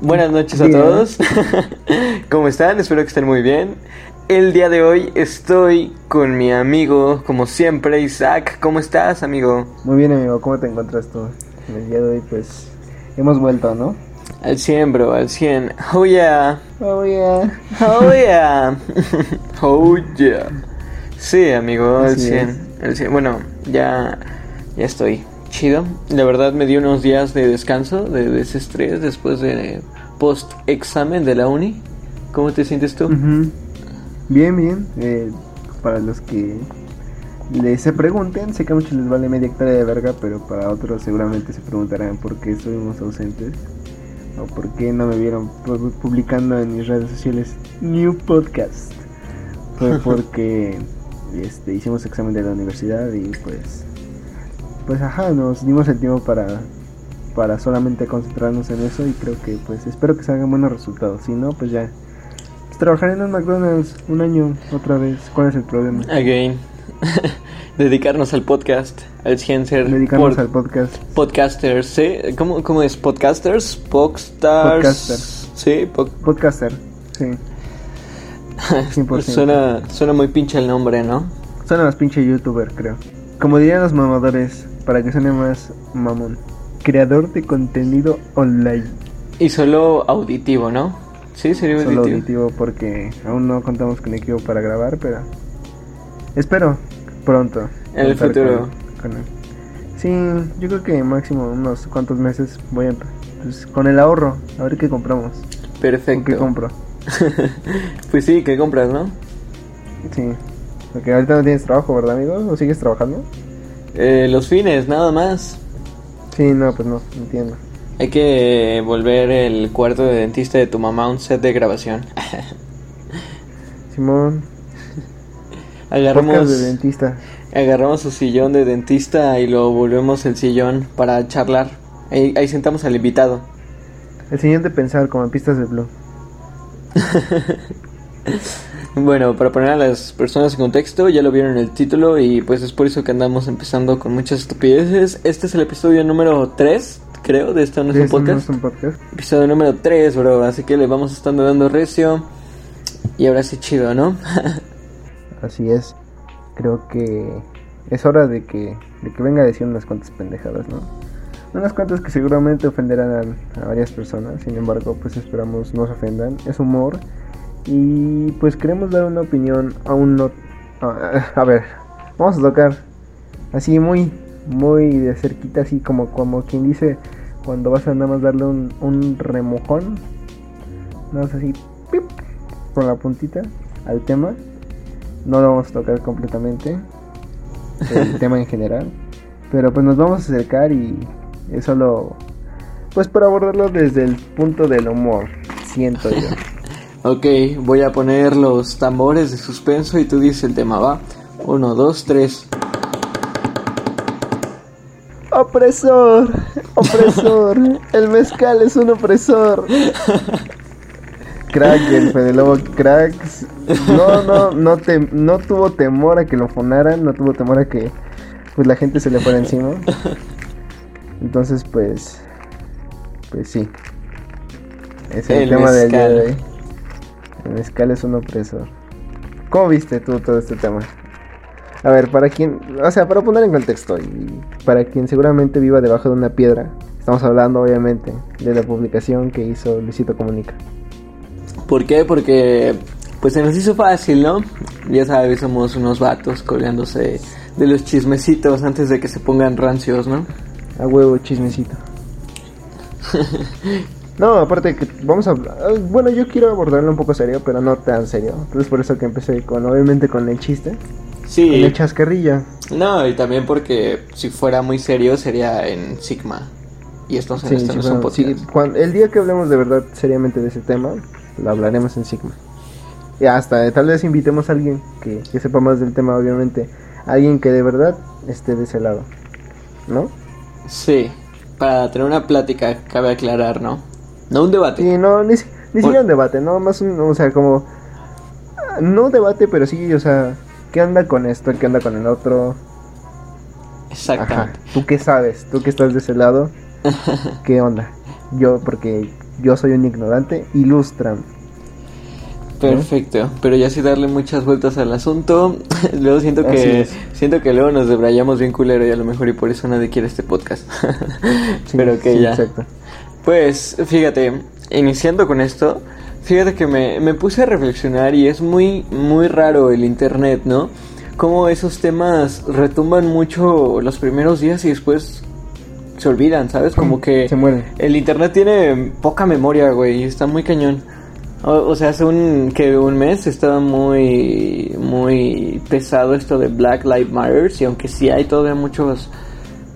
Buenas noches a todos. ¿Cómo están? Espero que estén muy bien. El día de hoy estoy con mi amigo, como siempre, Isaac. ¿Cómo estás, amigo? Muy bien, amigo. ¿Cómo te encuentras tú? El día de hoy, pues, hemos vuelto, ¿no? Al 100, bro, al 100. Oh yeah. Oh yeah. Oh yeah. oh yeah. Sí, amigo, al 100. Al 100. Bueno, ya, ya estoy chido. La verdad me dio unos días de descanso, de desestrés después de post examen de la uni. ¿Cómo te sientes tú? Bien, bien. Eh, para los que les se pregunten, sé que a muchos les vale media hectárea de verga, pero para otros seguramente se preguntarán por qué estuvimos ausentes o por qué no me vieron publicando en mis redes sociales New Podcast. Fue porque este, hicimos examen de la universidad y pues pues ajá, nos dimos el tiempo para, para solamente concentrarnos en eso y creo que pues espero que salgan buenos resultados. Si no, pues ya pues, trabajar en un McDonald's un año otra vez. ¿Cuál es el problema? Again. Dedicarnos al podcast, al ser Dedicarnos al podcast. Podcasters, ¿sí? ¿Cómo, cómo es? ¿Podcasters? ¿Podstars? Podcaster. Sí, podcaster, sí. 100%. suena, suena muy pinche el nombre, ¿no? Suena más pinche youtuber, creo. Como dirían los mamadores, para que suene más mamón. Creador de contenido online. Y solo auditivo, ¿no? Sí, sería solo auditivo. porque aún no contamos con equipo para grabar, pero espero pronto. En el futuro. Con, Sí, yo creo que máximo unos cuantos meses voy a pues, con el ahorro, a ver qué compramos. Perfecto. ¿Qué compro? pues sí, ¿qué compras, no? Sí. Porque ahorita no tienes trabajo, ¿verdad, amigo? ¿O sigues trabajando? Eh, los fines, nada más. Sí, no, pues no, entiendo. Hay que volver el cuarto de dentista de tu mamá a un set de grabación. Simón. Agarramos de dentista. Agarramos su sillón de dentista y lo volvemos el sillón para charlar. Ahí, ahí sentamos al invitado. El sillón de pensar como en pistas de blue. Bueno, para poner a las personas en contexto, ya lo vieron en el título y pues es por eso que andamos empezando con muchas estupideces. Este es el episodio número 3, creo, de este nuestro podcast. podcast. Episodio número 3, bro, así que le vamos estando dando recio. Y ahora sí chido, ¿no? así es. Creo que es hora de que, de que venga a decir unas cuantas pendejadas, ¿no? Unas cuantas que seguramente ofenderán a, a varias personas, sin embargo, pues esperamos no se ofendan. Es humor y pues queremos dar una opinión a un no... A, ver, vamos a tocar así muy, muy de cerquita, así como, como quien dice cuando vas a nada más darle un, un remojón. Nada más así, pip, con la puntita al tema. No lo vamos a tocar completamente, el tema en general. Pero pues nos vamos a acercar y es solo, pues para abordarlo desde el punto del humor, siento yo. Ok, voy a poner los tambores de suspenso y tú dices el tema, ¿va? Uno, dos, tres. Opresor, opresor, el mezcal es un opresor. Crack, el Fede Lobo Crack. No, no, no, te, no tuvo temor a que lo fonaran, no tuvo temor a que pues la gente se le fuera encima. Entonces, pues, pues sí. Es el, tema del día de hoy. Mezcal es un opresor. ¿Cómo viste tú todo este tema? A ver, para quien, o sea, para poner en contexto y para quien seguramente viva debajo de una piedra, estamos hablando obviamente de la publicación que hizo Luisito Comunica. ¿Por qué? Porque pues se nos hizo fácil, ¿no? Ya sabes, somos unos vatos colgándose de los chismecitos antes de que se pongan rancios, ¿no? A huevo, chismecito. No, aparte que vamos a... Ah, bueno, yo quiero abordarlo un poco serio, pero no tan serio. Entonces por eso que empecé con, obviamente, con el chiste. Sí. Con el chascarrilla. No, y también porque si fuera muy serio sería en Sigma. Y esto sí, sí, no sí, el día que hablemos de verdad seriamente de ese tema, lo hablaremos en Sigma. Y hasta tal vez invitemos a alguien que, que sepa más del tema, obviamente. Alguien que de verdad esté de ese lado. ¿No? Sí, para tener una plática cabe aclarar, ¿no? No un debate. Sí, no, ni, ni siquiera un debate, ¿no? Más un, o sea, como... No un debate, pero sí, o sea, ¿qué anda con esto? ¿Qué anda con el otro? Exactamente. ¿Tú qué sabes? ¿Tú que estás de ese lado? ¿Qué onda? Yo, porque yo soy un ignorante, ilustran. Perfecto, pero ya sí darle muchas vueltas al asunto, luego siento que siento que luego nos debrayamos bien culero y a lo mejor y por eso nadie quiere este podcast. pero que ya. Exacto. Pues fíjate, iniciando con esto, fíjate que me, me puse a reflexionar y es muy muy raro el internet, ¿no? Cómo esos temas retumban mucho los primeros días y después se olvidan, ¿sabes? Como que se mueren. El internet tiene poca memoria, güey, está muy cañón. O, sea, hace un, que un mes estaba muy, muy pesado esto de Black Lives Matter y aunque sí hay todavía muchos,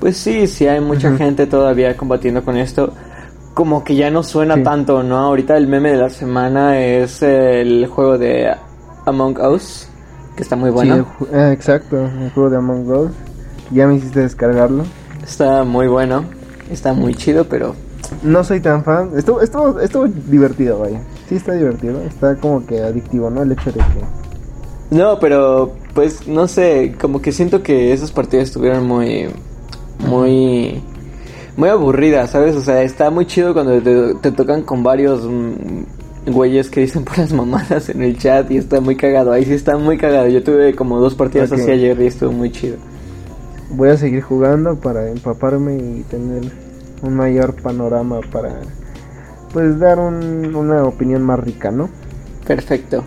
pues sí, sí hay mucha gente todavía combatiendo con esto, como que ya no suena tanto, ¿no? Ahorita el meme de la semana es el juego de Among Us, que está muy bueno. Sí, eh, exacto, el juego de Among Us. Ya me hiciste descargarlo. Está muy bueno, está muy chido, pero... No soy tan fan. Estuvo, estuvo, estuvo divertido, vaya sí está divertido, está como que adictivo, ¿no? El hecho de que... No, pero pues no sé, como que siento que esas partidas estuvieron muy, muy, muy aburridas, ¿sabes? O sea, está muy chido cuando te, tocan con varios mm, güeyes que dicen puras mamadas en el chat y está muy cagado. Ahí sí está muy cagado. Yo tuve como dos partidas así ayer y estuvo muy chido. Voy a seguir jugando para empaparme y tener un mayor panorama para pues dar una opinión más rica, ¿no? Perfecto.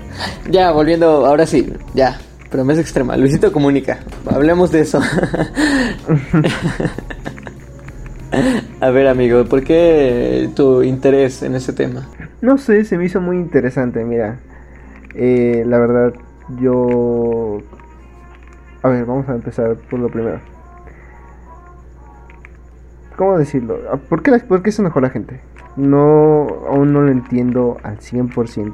Ya, volviendo, ahora sí, ya, promesa extrema. Luisito comunica, hablemos de eso. A ver, amigo, ¿por qué tu interés en ese tema? No sé, se me hizo muy interesante, mira. Eh, la verdad, yo... A ver, vamos a empezar por lo primero. ¿Cómo decirlo? ¿Por qué, ¿Por qué se enojó la gente? No, aún no lo entiendo al 100%.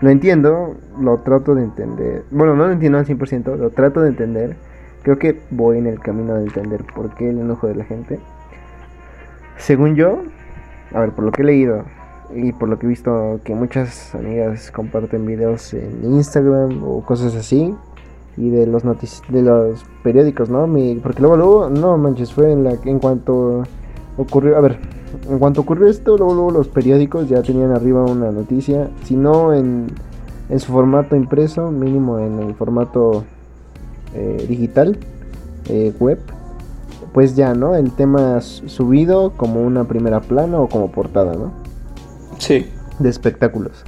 Lo entiendo, lo trato de entender. Bueno, no lo entiendo al 100%, lo trato de entender. Creo que voy en el camino de entender por qué el enojo de la gente. Según yo, a ver, por lo que he leído y por lo que he visto que muchas amigas comparten videos en Instagram o cosas así y de los de los periódicos, ¿no? porque luego luego no manches fue en la en cuanto ocurrió, a ver, en cuanto ocurrió esto, luego, los periódicos ya tenían arriba una noticia, si no en, en su formato impreso, mínimo en el formato eh, digital, eh, web, pues ya, ¿no? El tema subido como una primera plana o como portada, ¿no? Sí. De espectáculos.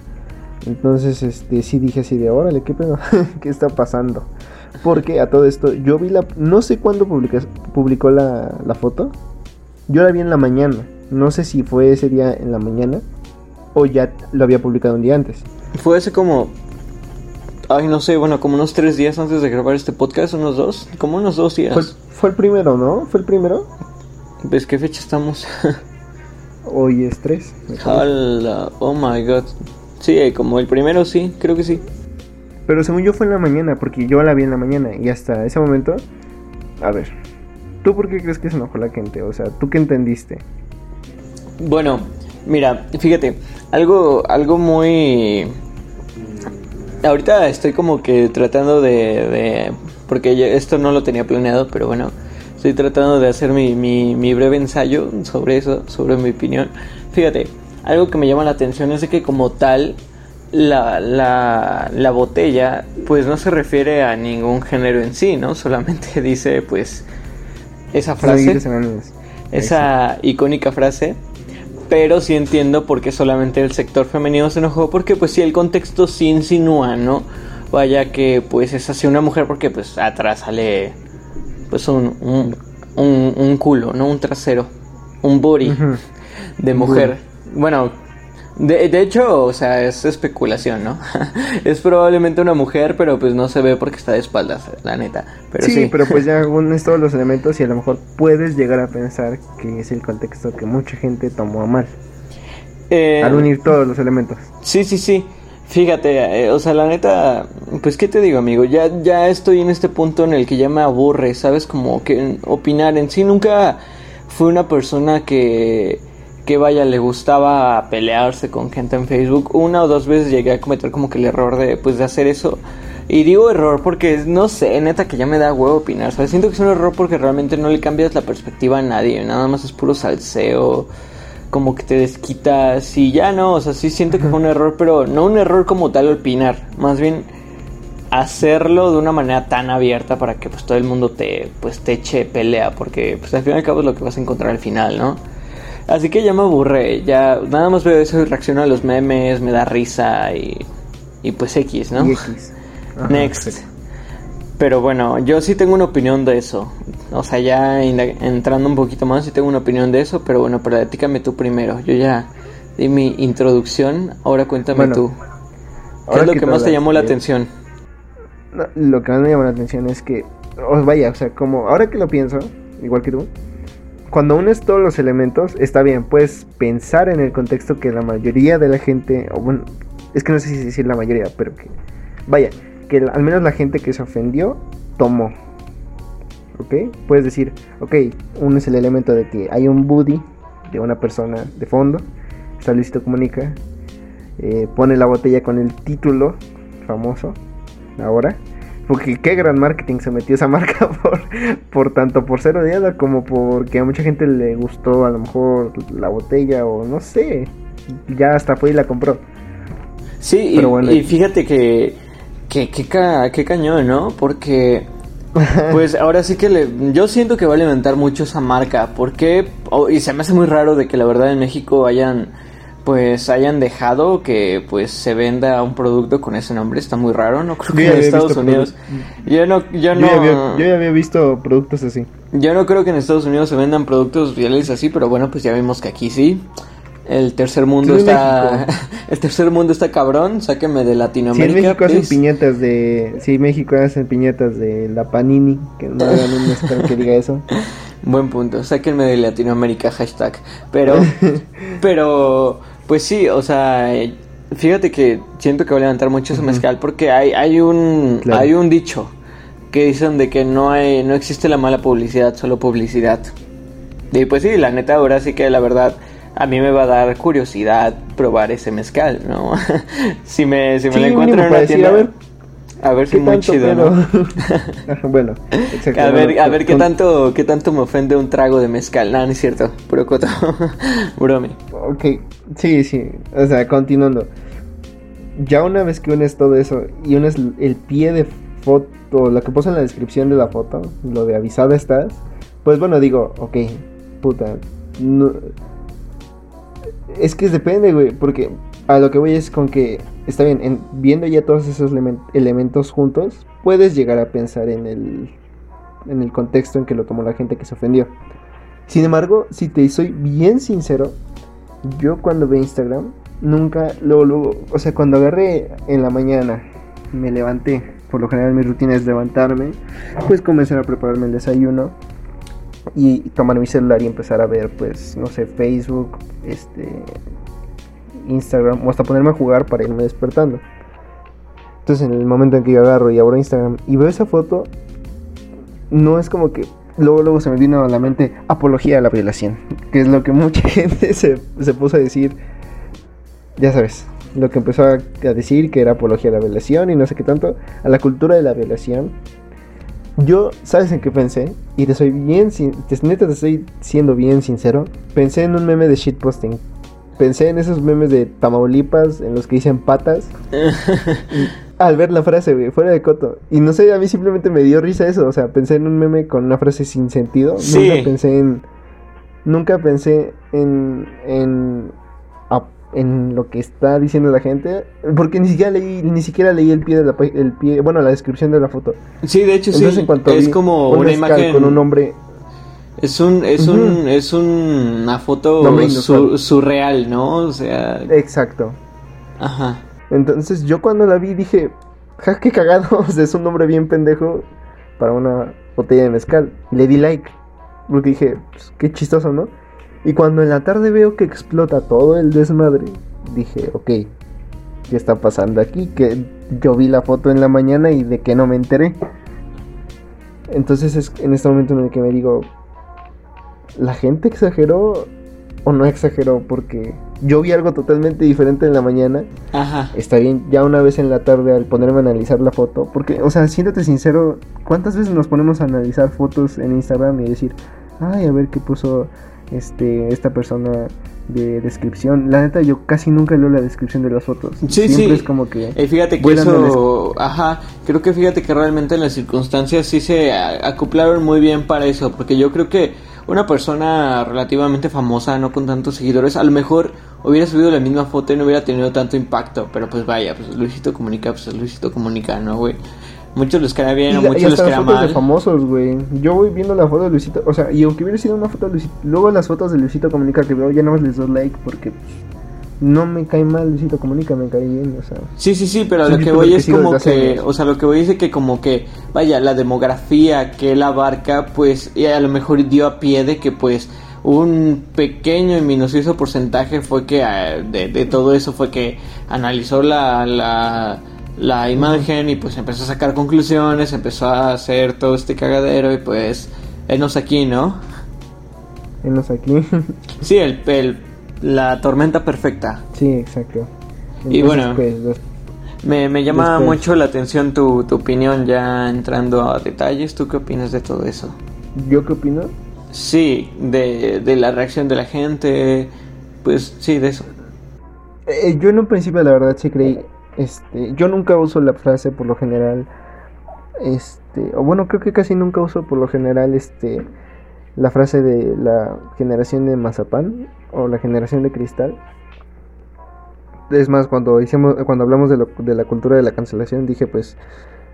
Entonces, este, sí dije así de, órale, ¿qué pedo? ¿Qué está pasando? Porque a todo esto, yo vi la... No sé cuándo publicó la, la foto. Yo la vi en la mañana. No sé si fue ese día en la mañana o ya lo había publicado un día antes. Fue ese como... Ay, no sé, bueno, como unos tres días antes de grabar este podcast, unos dos, como unos dos días. Fue, el primero, ¿no? ¿Fue el primero? ¿Ves qué fecha estamos? Hoy es tres. oh my god. Sí, como el primero sí, creo que sí. Pero según yo fue en la mañana, porque yo la vi en la mañana y hasta ese momento... A ver, ¿tú por qué crees que se enojó la gente? O sea, ¿tú qué entendiste? Bueno, mira, fíjate, algo, algo muy... Ahorita estoy como que tratando de, Porque esto no lo tenía planeado, pero bueno, estoy tratando de hacer mi, mi, breve ensayo sobre eso, sobre mi opinión. Fíjate, algo que me llama la atención es de que como tal, la, la, la botella pues no se refiere a ningún género en sí, ¿no? Solamente dice pues esa frase, esa icónica frase pero sí entiendo por qué solamente el sector femenino se enojó, porque pues sí, el contexto sí insinúa, ¿no? Vaya que pues es así una mujer porque pues atrás sale pues un, un, un, culo, ¿no? Un trasero, un booty de mujer. Bueno, de, de, hecho, o sea, es especulación, ¿no? es probablemente una mujer, pero pues no se ve porque está de espaldas, la neta. Pero sí, pero pues ya unes todos los elementos y a lo mejor puedes llegar a pensar que es el contexto que mucha gente tomó a mal. Eh, al unir todos los elementos. Sí, sí, sí. Fíjate, eh, o sea, la neta, pues qué te digo, amigo, ya ya estoy en este punto en el que ya me aburre, ¿sabes? Como que opinar en sí nunca fui una persona que que vaya, le gustaba pelearse con gente en Facebook. Una o dos veces llegué a cometer como que el error de, pues, de hacer eso. Y digo error porque, no sé, neta que ya me da huevo opinar. Siento que es un error porque realmente no le cambias la perspectiva a nadie. Nada más es puro salseo. como que te desquitas y ya no, o sea, sí siento que fue un error, pero no un error como tal opinar, más bien hacerlo de una manera tan abierta para que pues todo el mundo te pues te eche pelea, porque pues al fin y al cabo es lo que vas a encontrar al final, ¿no? Así que ya me aburre, ya nada más veo eso y reacciono a los memes, me da risa y, y pues X, ¿no? Next. Pero bueno, yo sí tengo una opinión de eso. O sea, ya entrando un poquito más, sí tengo una opinión de eso. Pero bueno, platícame tú primero. Yo ya di mi introducción. Ahora cuéntame tú. ¿Qué es lo que, más te llamó la atención? lo que más me llamó la atención es que, os vaya, o sea, como ahora que lo pienso, igual que tú, cuando unes todos los elementos, está bien, puedes pensar en el contexto que la mayoría de la gente, o bueno, es que no sé si decir la mayoría, pero que, vaya, que al menos la gente que se ofendió tomó. ¿Ok? Puedes decir, ok, uno es el elemento de que hay un buddy de una persona de fondo, está Comunica, eh, pone la botella con el título famoso, ahora. Porque qué gran marketing se metió esa marca por, por tanto por ser odiada como porque a mucha gente le gustó a lo mejor la botella o no sé. Ya hasta fue y la compró. Sí, y, fíjate que, que, que, cañón, ¿no? Porque pues ahora sí que le, yo siento que va a alimentar mucho esa marca. Porque, oh, y se me hace muy raro de que la verdad en México hayan pues hayan dejado que pues se venda un producto con ese nombre está muy raro no creo que en Estados Unidos. yo no yo no. yo ya, había, visto productos así. Yo no creo que en Estados Unidos se vendan productos reales así pero bueno pues ya vimos que aquí sí. El tercer mundo está el tercer mundo está cabrón sáquenme de Latinoamérica sí, en México hacen piñetas de sí México hacen piñetas de la Panini que no hagan un que diga eso. Buen punto, sáquenme de Latinoamérica, hashtag. Pero, pero, pues sí, o sea, fíjate que siento que va a levantar mucho ese mezcal porque hay, hay un, hay un dicho que dicen de que no hay, no existe la mala publicidad, solo publicidad. Y pues sí, la neta ahora sí que la verdad a mí me va a dar curiosidad probar ese mezcal, ¿no? si me, si me lo encuentro en una tienda... a ver, a ver si muy chido, ¿no? bueno. A ver, a ver qué tanto, qué tanto me ofende un trago de mezcal. No, no es cierto, puro coto. Brome. Ok, sí, sí. O sea, continuando. Ya una vez que unes todo eso y unes el pie de foto, lo que puse en la descripción de la foto, lo de avisada estás, pues bueno, digo, ok, puta. Es que depende, güey, porque a lo que voy es con que está bien, viendo ya todos esos elementos juntos, puedes llegar a pensar en el, en el contexto en que lo tomó la gente que se ofendió. Sin embargo, si te soy bien sincero, yo cuando veo Instagram, nunca, luego, luego, o sea, cuando agarré en la mañana, me levanté, por lo general mi rutina es levantarme, pues comenzar a prepararme el desayuno y tomar mi celular y empezar a ver, pues, no sé, Facebook, este, Instagram o hasta ponerme a jugar para irme despertando. Entonces en el momento en que yo agarro y abro Instagram y veo esa foto, no es como que luego, luego se me vino a la mente apología a la violación, que es lo que mucha gente se, puso a decir, ya sabes, lo que empezó a, decir que era apología a la violación y no sé qué tanto, a la cultura de la violación. Yo, ¿sabes en qué pensé? Y te soy bien, te, neta te estoy siendo bien sincero. Pensé en un meme de shitposting pensé en esos memes de Tamaulipas en los que dicen patas. al ver la frase, güey, fuera de coto. Y no sé, a mí simplemente me dio risa eso. O sea, pensé en un meme con una frase sin sentido. Nunca pensé en. Nunca pensé en. en. en lo que está diciendo la gente. Porque ni siquiera leí, ni siquiera leí el pie de la el pie, bueno, la descripción de la foto. Sí, de hecho sí. En cuanto es como una imagen con un hombre es un, es un, es una foto surreal, ¿no? O sea. Exacto. Ajá. Entonces yo cuando la vi dije, ja, qué cagado, o sea, es un nombre bien pendejo para una botella de mezcal. Y le di like. Porque dije, pues, qué chistoso, ¿no? Y cuando en la tarde veo que explota todo el desmadre, dije, ok, ¿qué está pasando aquí? Que yo vi la foto en la mañana y de que no me enteré. Entonces es en este momento en el que me digo, la gente exageró o no exageró porque yo vi algo totalmente diferente en la mañana. Ajá. Está bien, ya una vez en la tarde al ponerme a analizar la foto, porque, o sea, siéntate sincero, ¿cuántas veces nos ponemos a analizar fotos en Instagram y decir, ay, a ver qué puso este, esta persona de descripción. La neta, yo casi nunca leo la descripción de las fotos. Sí, Siempre es como que. Eh, fíjate que eso. Ajá, creo que fíjate que realmente en las circunstancias sí se acoplaron muy bien para eso. Porque yo creo que una persona relativamente famosa, no con tantos seguidores, a lo mejor hubiera subido la misma foto y no hubiera tenido tanto impacto. Pero pues vaya, pues Luisito comunica, pues Luisito comunica, ¿no, güey? Muchos les queda bien, o muchos les queda mal. de famosos, güey. Yo voy viendo la foto de Luisito, o sea, y aunque hubiera sido una foto de Luisito, luego las fotos de Luisito Comunica que veo, ya no más les doy like porque pues, no me cae mal Luisito Comunica, me cae bien, o sea. Sí, sí, sí, pero lo que voy es como que, o sea, lo que voy es que como que, vaya, la demografía que él abarca, pues, y a lo mejor dio a pie de que, pues, un pequeño y minucioso porcentaje fue que, ah, de, de todo eso fue que analizó la, la la imagen y pues empezó a sacar conclusiones, empezó a hacer todo este cagadero y pues enos aquí, ¿no? Enos aquí. sí, el, el, la tormenta perfecta. Sí, exacto. y bueno, me, me, llama mucho la atención tu, tu opinión ya entrando a detalles. ¿Tú qué opinas de todo eso? ¿Yo qué opino? Sí, de, de la reacción de la gente, pues sí, de eso. Eh, yo en un principio la verdad sí creí este, yo nunca uso la frase por lo general. Este, o bueno, creo que casi nunca uso por lo general este la frase de la generación de mazapán o la generación de cristal. Es más, cuando hicimos, cuando hablamos de, de la cultura de la cancelación, dije pues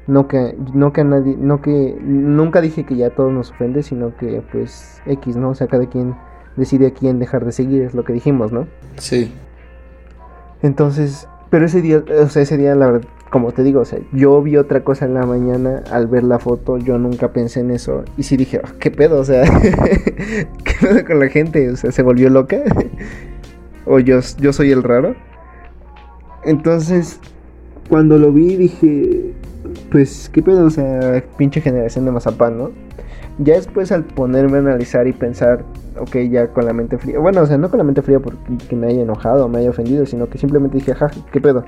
no que no que a nadie, no que nunca dije que ya a todos nos ofende, sino que pues X, ¿no? O sea, cada quien decide a quién dejar de seguir, es lo que dijimos, ¿no? Sí. Entonces, pero ese día, o sea, ese día, la verdad, como te digo, o sea, yo vi otra cosa en la mañana al ver la foto, yo nunca pensé en eso. Y sí dije, ah, ¿qué pedo? O sea, ¿qué pedo con la gente? O sea, ¿se volvió loca? ¿O yo, soy el raro? Entonces, cuando lo vi dije, pues, ¿qué pedo? O sea, pinche generación de mazapán, ¿no? Ya después al ponerme a analizar y pensar ok, ya con la mente fría. Bueno, o sea, no con la mente fría porque me haya enojado o me haya ofendido, sino que simplemente dije, ajá, ¿qué pedo?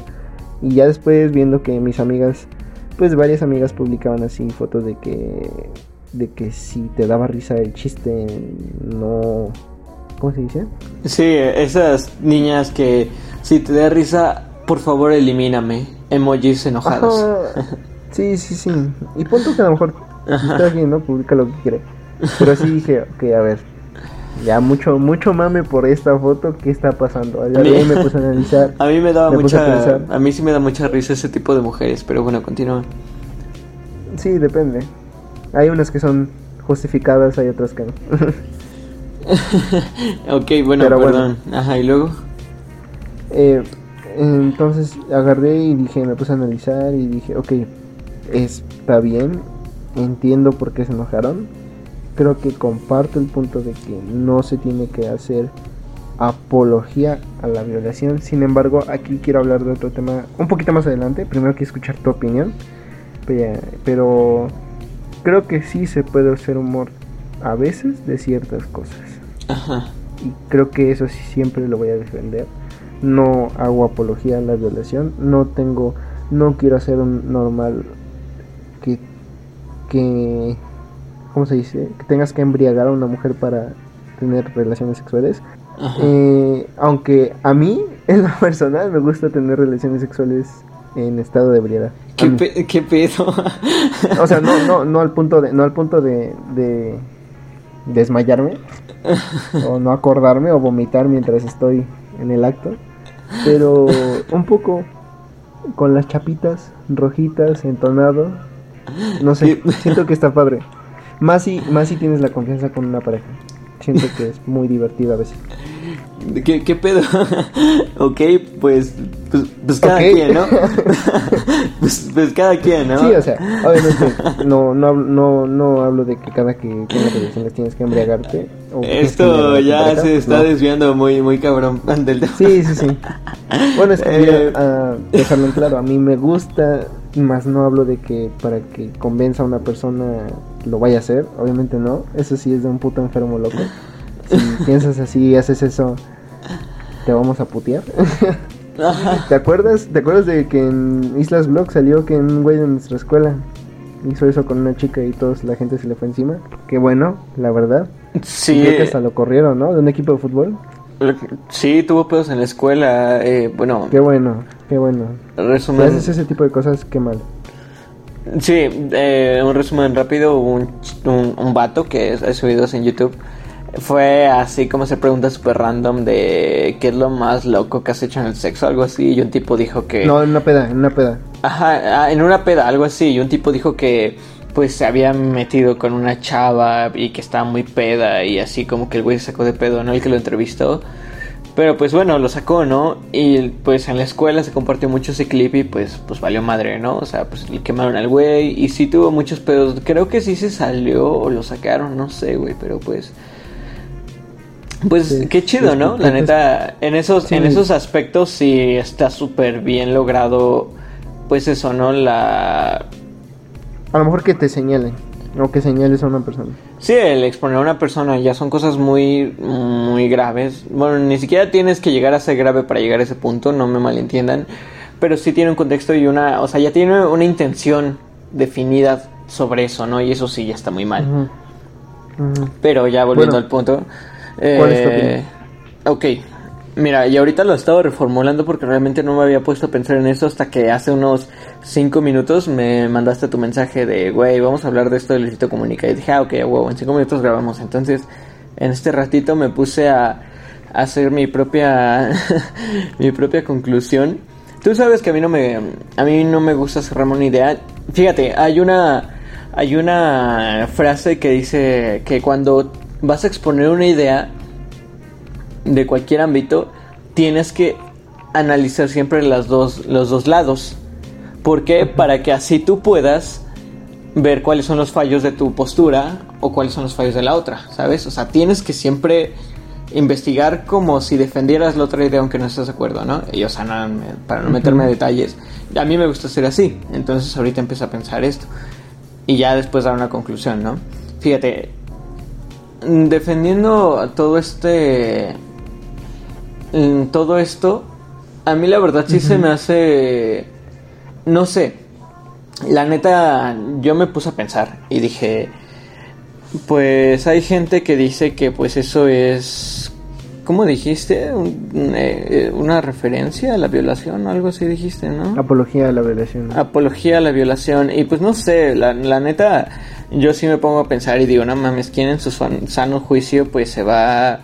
Y ya después viendo que mis amigas, pues varias amigas publicaban así fotos de que, de que si te daba risa el chiste, no... ¿Cómo se dice? Sí, esas niñas que si te da risa, por favor elimíname. Emojis enojados. Sí, sí, sí. Y punto que a lo mejor está bien, ¿no? Publica lo que quiere. Pero así dije, ok, a ver, ya mucho mucho mame por esta foto, ¿qué está pasando? A mí, me puse a analizar. A mí me daba mucha a, mí sí me da mucha risa ese tipo de mujeres, pero bueno, continúa. Sí, depende. Hay unas que son justificadas, hay otras que no. ok, bueno, perdón. Ajá, ¿y luego? Eh, entonces agarré y dije, me puse a analizar y dije, ok, está bien, entiendo por qué se enojaron creo que comparto el punto de que no se tiene que hacer apología a la violación. Sin embargo, aquí quiero hablar de otro tema un poquito más adelante. Primero quiero escuchar tu opinión. Pero creo que sí se puede hacer humor a veces de ciertas cosas. Ajá. Y creo que eso sí siempre lo voy a defender. No hago apología a la violación. No tengo, no quiero hacer un normal que, que ¿cómo se dice? Que tengas que embriagar a una mujer para tener relaciones sexuales. Eh, aunque a mí, en lo personal, me gusta tener relaciones sexuales en estado de ebriedad. ¿Qué, pedo? o sea, no, no, no al punto de, no al punto de, de desmayarme o no acordarme o vomitar mientras estoy en el acto, pero un poco con las chapitas rojitas, entonado. No sé, siento que está padre. Más si, más si tienes la confianza con una pareja. Siento que es muy divertido a veces. ¿Qué, qué pedo? ok, pues, pues, pues cada quien, ¿no? pues, pues, cada quien, ¿no? Sí, o sea, obviamente no, no, no, no hablo de que cada que tengas relaciones tienes que embriagarte. Esto ya se pues está desviando muy, muy cabrón del Sí, sí, sí. Bueno, es que eh, a dejarlo en claro, a mí me gusta, más no hablo de que para que convenza a una persona lo vaya a hacer, obviamente no, eso sí es de un puto enfermo loco. Si piensas así y haces eso, te vamos a putear. ¿Te acuerdas? ¿Te acuerdas de que en Islas Blog salió que un güey de nuestra escuela hizo eso con una chica y todos la gente se le fue encima? Qué bueno, la verdad. Sí. Creo que hasta lo corrieron, ¿no? De un equipo de fútbol. Sí, tuvo pedos en la escuela. Eh, bueno, Qué bueno, qué bueno. Si resumen. haces ese tipo de cosas, qué mal. Sí, eh, un resumen rápido. Un, un, un vato que hace videos en YouTube. Fue así como se pregunta súper random de qué es lo más loco que has hecho en el sexo, algo así. Y un tipo dijo que. No, en una peda, en una peda. Ajá, ah, en una peda, algo así. Y un tipo dijo que pues se había metido con una chava y que estaba muy peda y así como que el güey se sacó de pedo, ¿no? El que lo entrevistó. Pero pues bueno, lo sacó, ¿no? Y pues en la escuela se compartió mucho ese clip y pues, pues valió madre, ¿no? O sea, pues le quemaron al güey y sí tuvo muchos pedos. Creo que sí se salió o lo sacaron, no sé, güey, pero pues... Pues Sí, qué chido, ¿no? La neta, en esos, Sí. en esos aspectos sí está súper bien logrado, pues eso, ¿no? La... A lo mejor que te señalen. O que señales a una persona. Sí, el exponer a una persona ya son cosas muy, muy graves. Bueno, ni siquiera tienes que llegar a ser grave para llegar a ese punto, no me malentiendan. Pero sí tiene un contexto y una, o sea, ya tiene una intención definida sobre eso, ¿no? Y eso sí ya está muy mal. Pero ya volviendo Bueno, al punto. ¿cuál es tu eh, Ok. Mira, y ahorita lo estaba reformulando porque realmente no me había puesto a pensar en eso hasta que hace unos 5 minutos me mandaste tu mensaje de, güey, vamos a hablar de esto de Luisito Comunica. Y dije, ah, ok, huevo, en 5 minutos grabamos. Entonces, en este ratito me puse a, a hacer mi propia, mi propia conclusión. Tú sabes que a mí no me, a mí no me gusta cerrarme una idea. Fíjate, hay una, hay una frase que dice que cuando vas a exponer una idea de cualquier ámbito, tienes que analizar siempre las dos, los dos lados. ¿Por qué? Para que así tú puedas ver cuáles son los fallos de tu postura o cuáles son los fallos de la otra, ¿sabes? O sea, tienes que siempre investigar como si defendieras la otra idea aunque no estés de acuerdo, ¿no? Y o sea, no, para no meterme a detalles, a mí me gusta ser así, entonces ahorita empiezo a pensar esto y ya después dar una conclusión, ¿no? Fíjate, mm, defendiendo todo este mm, todo esto, a mí la verdad sí se me hace no sé. La neta yo me puse a pensar y dije, pues hay gente que dice que pues eso es ¿cómo dijiste? Un- eh, una referencia a la violación o algo así dijiste, ¿no? Apología a la violación. apología a la violación y pues no sé, la, la neta yo sí me pongo a pensar y digo, no mames, ¿quién en su san- sano juicio pues se va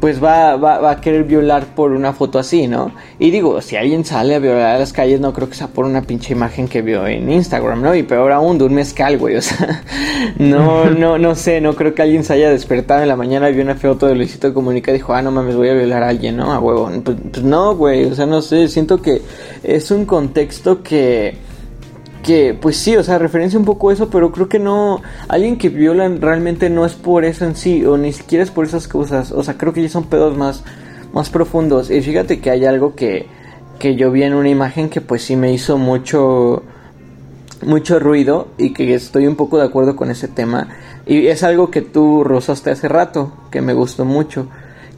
pues va, va, va a querer violar por una foto así, ¿no? Y digo, si alguien sale a violar a las calles, no creo que sea por una pinche imagen que vio en Instagram, ¿no? Y peor aún, de un mezcal, güey, o sea, no, no, no sé, no creo que alguien se haya despertado en la mañana y vio una foto de Luisito Comunica y dijo, ah, no mames, voy a violar a alguien, ¿no? A huevo. Pues, pues no, güey, o sea, no sé, siento que es un contexto que que pues sí, o sea, referencia un poco eso, pero creo que no, alguien que viola realmente no es por eso en sí, o ni siquiera es por esas cosas, o sea, creo que ya son pedos más, más profundos, y fíjate que hay algo que, que yo vi en una imagen que pues sí me hizo mucho, mucho ruido, y que estoy un poco de acuerdo con ese tema, y es algo que tú rozaste hace rato, que me gustó mucho,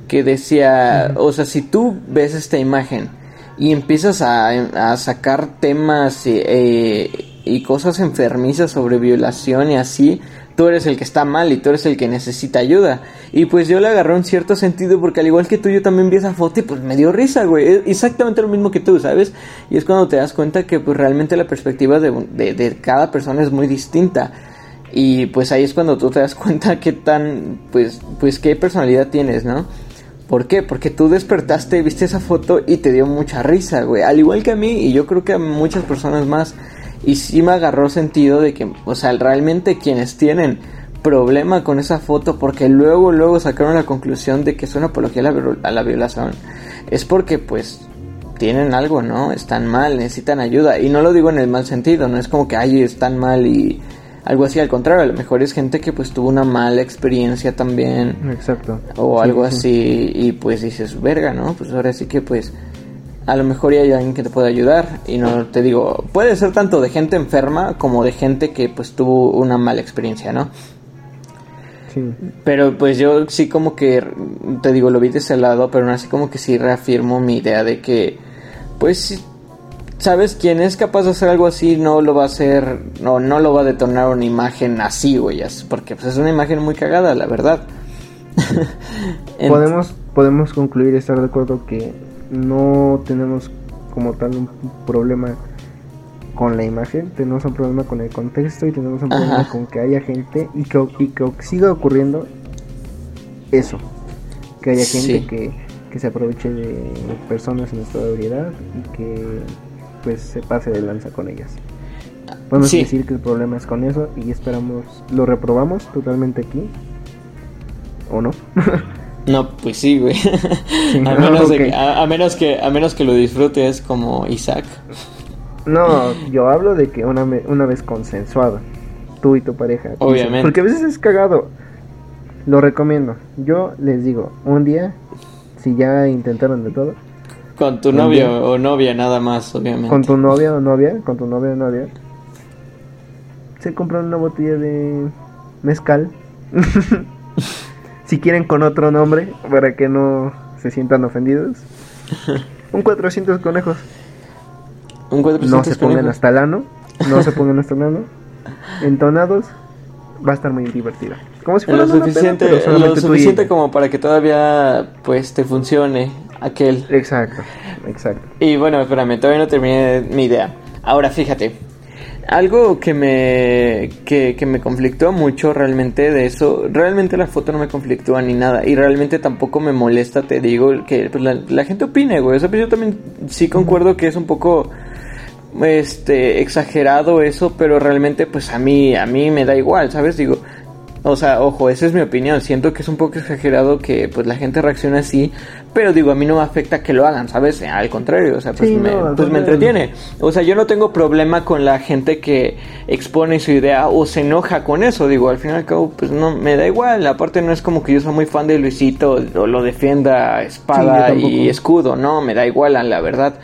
que decía, o sea, si tú ves esta imagen, y empiezas a, a sacar temas y, eh, y cosas enfermizas sobre violación y así, tú eres el que está mal y tú eres el que necesita ayuda. Y pues yo le agarré un cierto sentido porque al igual que tú yo también vi esa foto y pues me dio risa, güey. Es exactamente lo mismo que tú, ¿sabes? Y es cuando te das cuenta que pues realmente la perspectiva de, de, de cada persona es muy distinta. Y pues ahí es cuando tú te das cuenta qué tan, pues, pues qué personalidad tienes, ¿no? ¿Por qué? Porque tú despertaste, viste esa foto y te dio mucha risa, güey. Al igual que a mí y yo creo que a muchas personas más. Y sí me agarró sentido de que, o sea, realmente quienes tienen problema con esa foto, porque luego, luego sacaron la conclusión de que es una apología a la, a la violación, es porque, pues, tienen algo, ¿no? Están mal, necesitan ayuda. Y no lo digo en el mal sentido, no es como que, ay, están mal y algo así, al contrario, a lo mejor es gente que pues tuvo una mala experiencia también Exacto. o Sí, algo sí. así y pues dices, verga, ¿no? Pues ahora sí que pues a lo mejor ya hay alguien que te pueda ayudar y no te digo, puede ser tanto de gente enferma como de gente que pues tuvo una mala experiencia, ¿no? Sí. Pero pues yo sí como que, te digo, lo vi de ese lado, pero aún así como que sí reafirmo mi idea de que, pues, sí, ¿sabes? Quien es capaz de hacer algo así no lo va a hacer, no, no lo va a detonar una imagen así, güey, porque pues es una imagen muy cagada, la verdad. podemos, podemos concluir, estar de acuerdo que no tenemos como tal un problema con la imagen, tenemos un problema con el contexto y tenemos un problema con que haya gente y que, y que siga ocurriendo eso, que haya gente que, se aproveche de personas en estado de ebriedad y que pues se pase de lanza con ellas. Podemos decir que el problema es con eso y esperamos, lo reprobamos totalmente aquí, ¿o no? No, pues sí, güey. a, menos que, a, menos que, lo disfrutes como Isaac. No, yo hablo de que una, una vez consensuado, tú y tu pareja. Obviamente. Porque a veces es cagado. Lo recomiendo. Yo les digo, un día, si ya intentaron de todo. Con tu novio o novia nada más, obviamente. Con tu novia o novia, con tu novia o novia. Se compran una botella de mezcal. si quieren con otro nombre, para que no se sientan ofendidos. Un 400 conejos. Un 400 no se pongan hasta el ano. No se pongan hasta el ano. Entonados. Va a estar muy divertido. Como si fuera lo suficiente, lo suficiente como para que todavía pues te funcione aquel. Exacto, exacto. Y bueno, espérame, todavía no terminé mi idea. Ahora fíjate, algo que me, que, me conflictó mucho realmente de eso, realmente la foto no me conflictúa ni nada y realmente tampoco me molesta, te digo, que pues, la, gente opine, güey. O sea, pues yo también sí concuerdo que es un poco este exagerado eso, pero realmente pues a mí a mí me da igual, ¿sabes? Digo, o sea, ojo, esa es mi opinión. Siento que es un poco exagerado que pues la gente reaccione así, pero digo, a mí no me afecta que lo hagan, ¿sabes? Al contrario, o sea, pues, me, pues me entretiene. O sea, yo no tengo problema con la gente que expone su idea o se enoja con eso. Digo, al fin y al cabo, pues no, me da igual. Aparte no es como que yo soy muy fan de Luisito o lo defienda espada y escudo, no, me da igual, la verdad.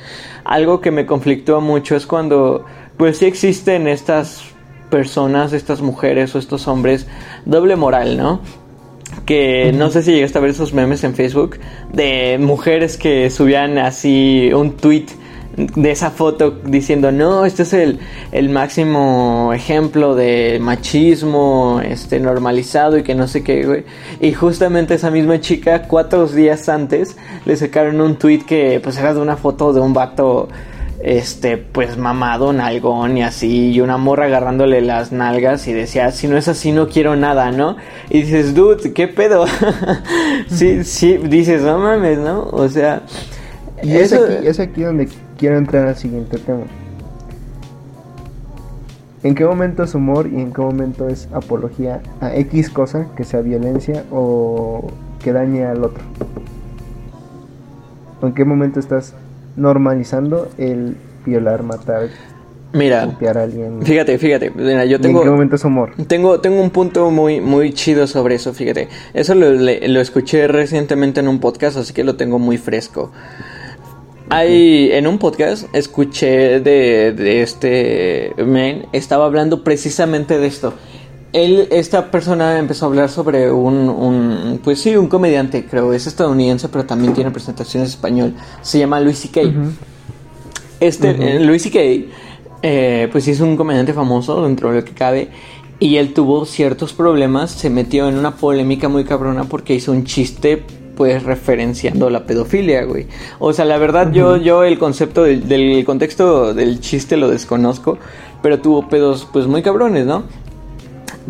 Algo que me conflictó mucho es cuando, pues sí existen estas personas, estas mujeres o estos hombres, doble moral, ¿no? Que no sé si llegaste a ver esos memes en Facebook de mujeres que subían así un tweet de esa foto diciendo no, este es el, el, máximo ejemplo de machismo este normalizado y que no sé qué, güey. Y justamente esa misma chica, cuatro días antes, le sacaron un tweet que pues era de una foto de un vato este, pues mamado, nalgón y así, y una morra agarrándole las nalgas y decía, si no es así no quiero nada, ¿no? Y dices, dude, ¿qué pedo? sí, sí, dices, no mames, ¿no? O sea... Y es, aquí, es aquí donde quiero entrar al siguiente tema. ¿En qué momento es humor y en qué momento es apología a X cosa, que sea violencia o que dañe al otro? ¿En qué momento estás normalizando el violar, matar, Mira, a alguien. Fíjate, fíjate, yo tengo. ¿En qué momento es humor? Tengo, tengo un punto muy, muy chido sobre eso, fíjate. Eso lo, lo escuché recientemente en un podcast, así que lo tengo muy fresco. Hay, en un podcast escuché de, de este man, estaba hablando precisamente de esto él, esta persona empezó a hablar sobre un, un, pues sí, un comediante, creo, es estadounidense, pero también tiene presentaciones en español. Se llama Louis C.K. Este, uh Louis C.K., eh, pues sí es un comediante famoso dentro de lo que cabe. Y él tuvo ciertos problemas, se metió en una polémica muy cabrona porque hizo un chiste pues referenciando la pedofilia, güey. O sea, la verdad yo yo el concepto del, del, contexto del chiste lo desconozco, pero tuvo pedos pues muy cabrones, ¿no?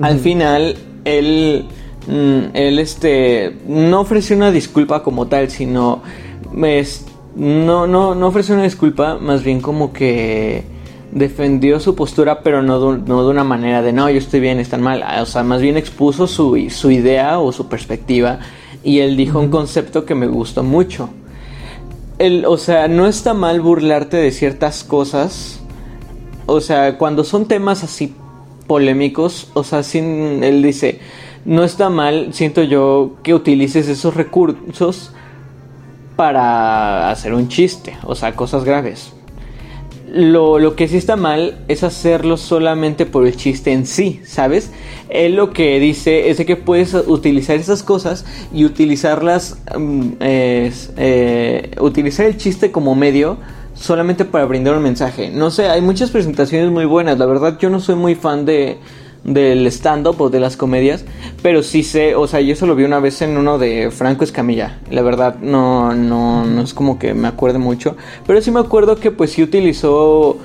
Al final, él, mm, él este, no ofreció una disculpa como tal, sino es, no, no, no ofreció una disculpa, más bien como que defendió su postura, pero no de, no de una manera de no, yo estoy bien, están mal. O sea, más bien expuso su, su idea o su perspectiva y él dijo un concepto que me gustó mucho. El, o sea, no está mal burlarte de ciertas cosas. O sea, cuando son temas así polémicos, o sea, sin, él dice, no está mal, siento yo, que utilices esos recursos para hacer un chiste, o sea, cosas graves. Lo, lo, que sí está mal es hacerlo solamente por el chiste en sí, ¿sabes? Él lo que dice es que puedes utilizar esas cosas y utilizarlas, mm, eh, utilizar el chiste como medio solamente para brindar un mensaje. No sé, hay muchas presentaciones muy buenas. La verdad, yo no soy muy fan de, del stand-up o de las comedias, pero sí sé, o sea, yo eso lo vi una vez en uno de Franco Escamilla. La verdad, no, no, no es como que me acuerde mucho, pero sí me acuerdo que pues sí utilizó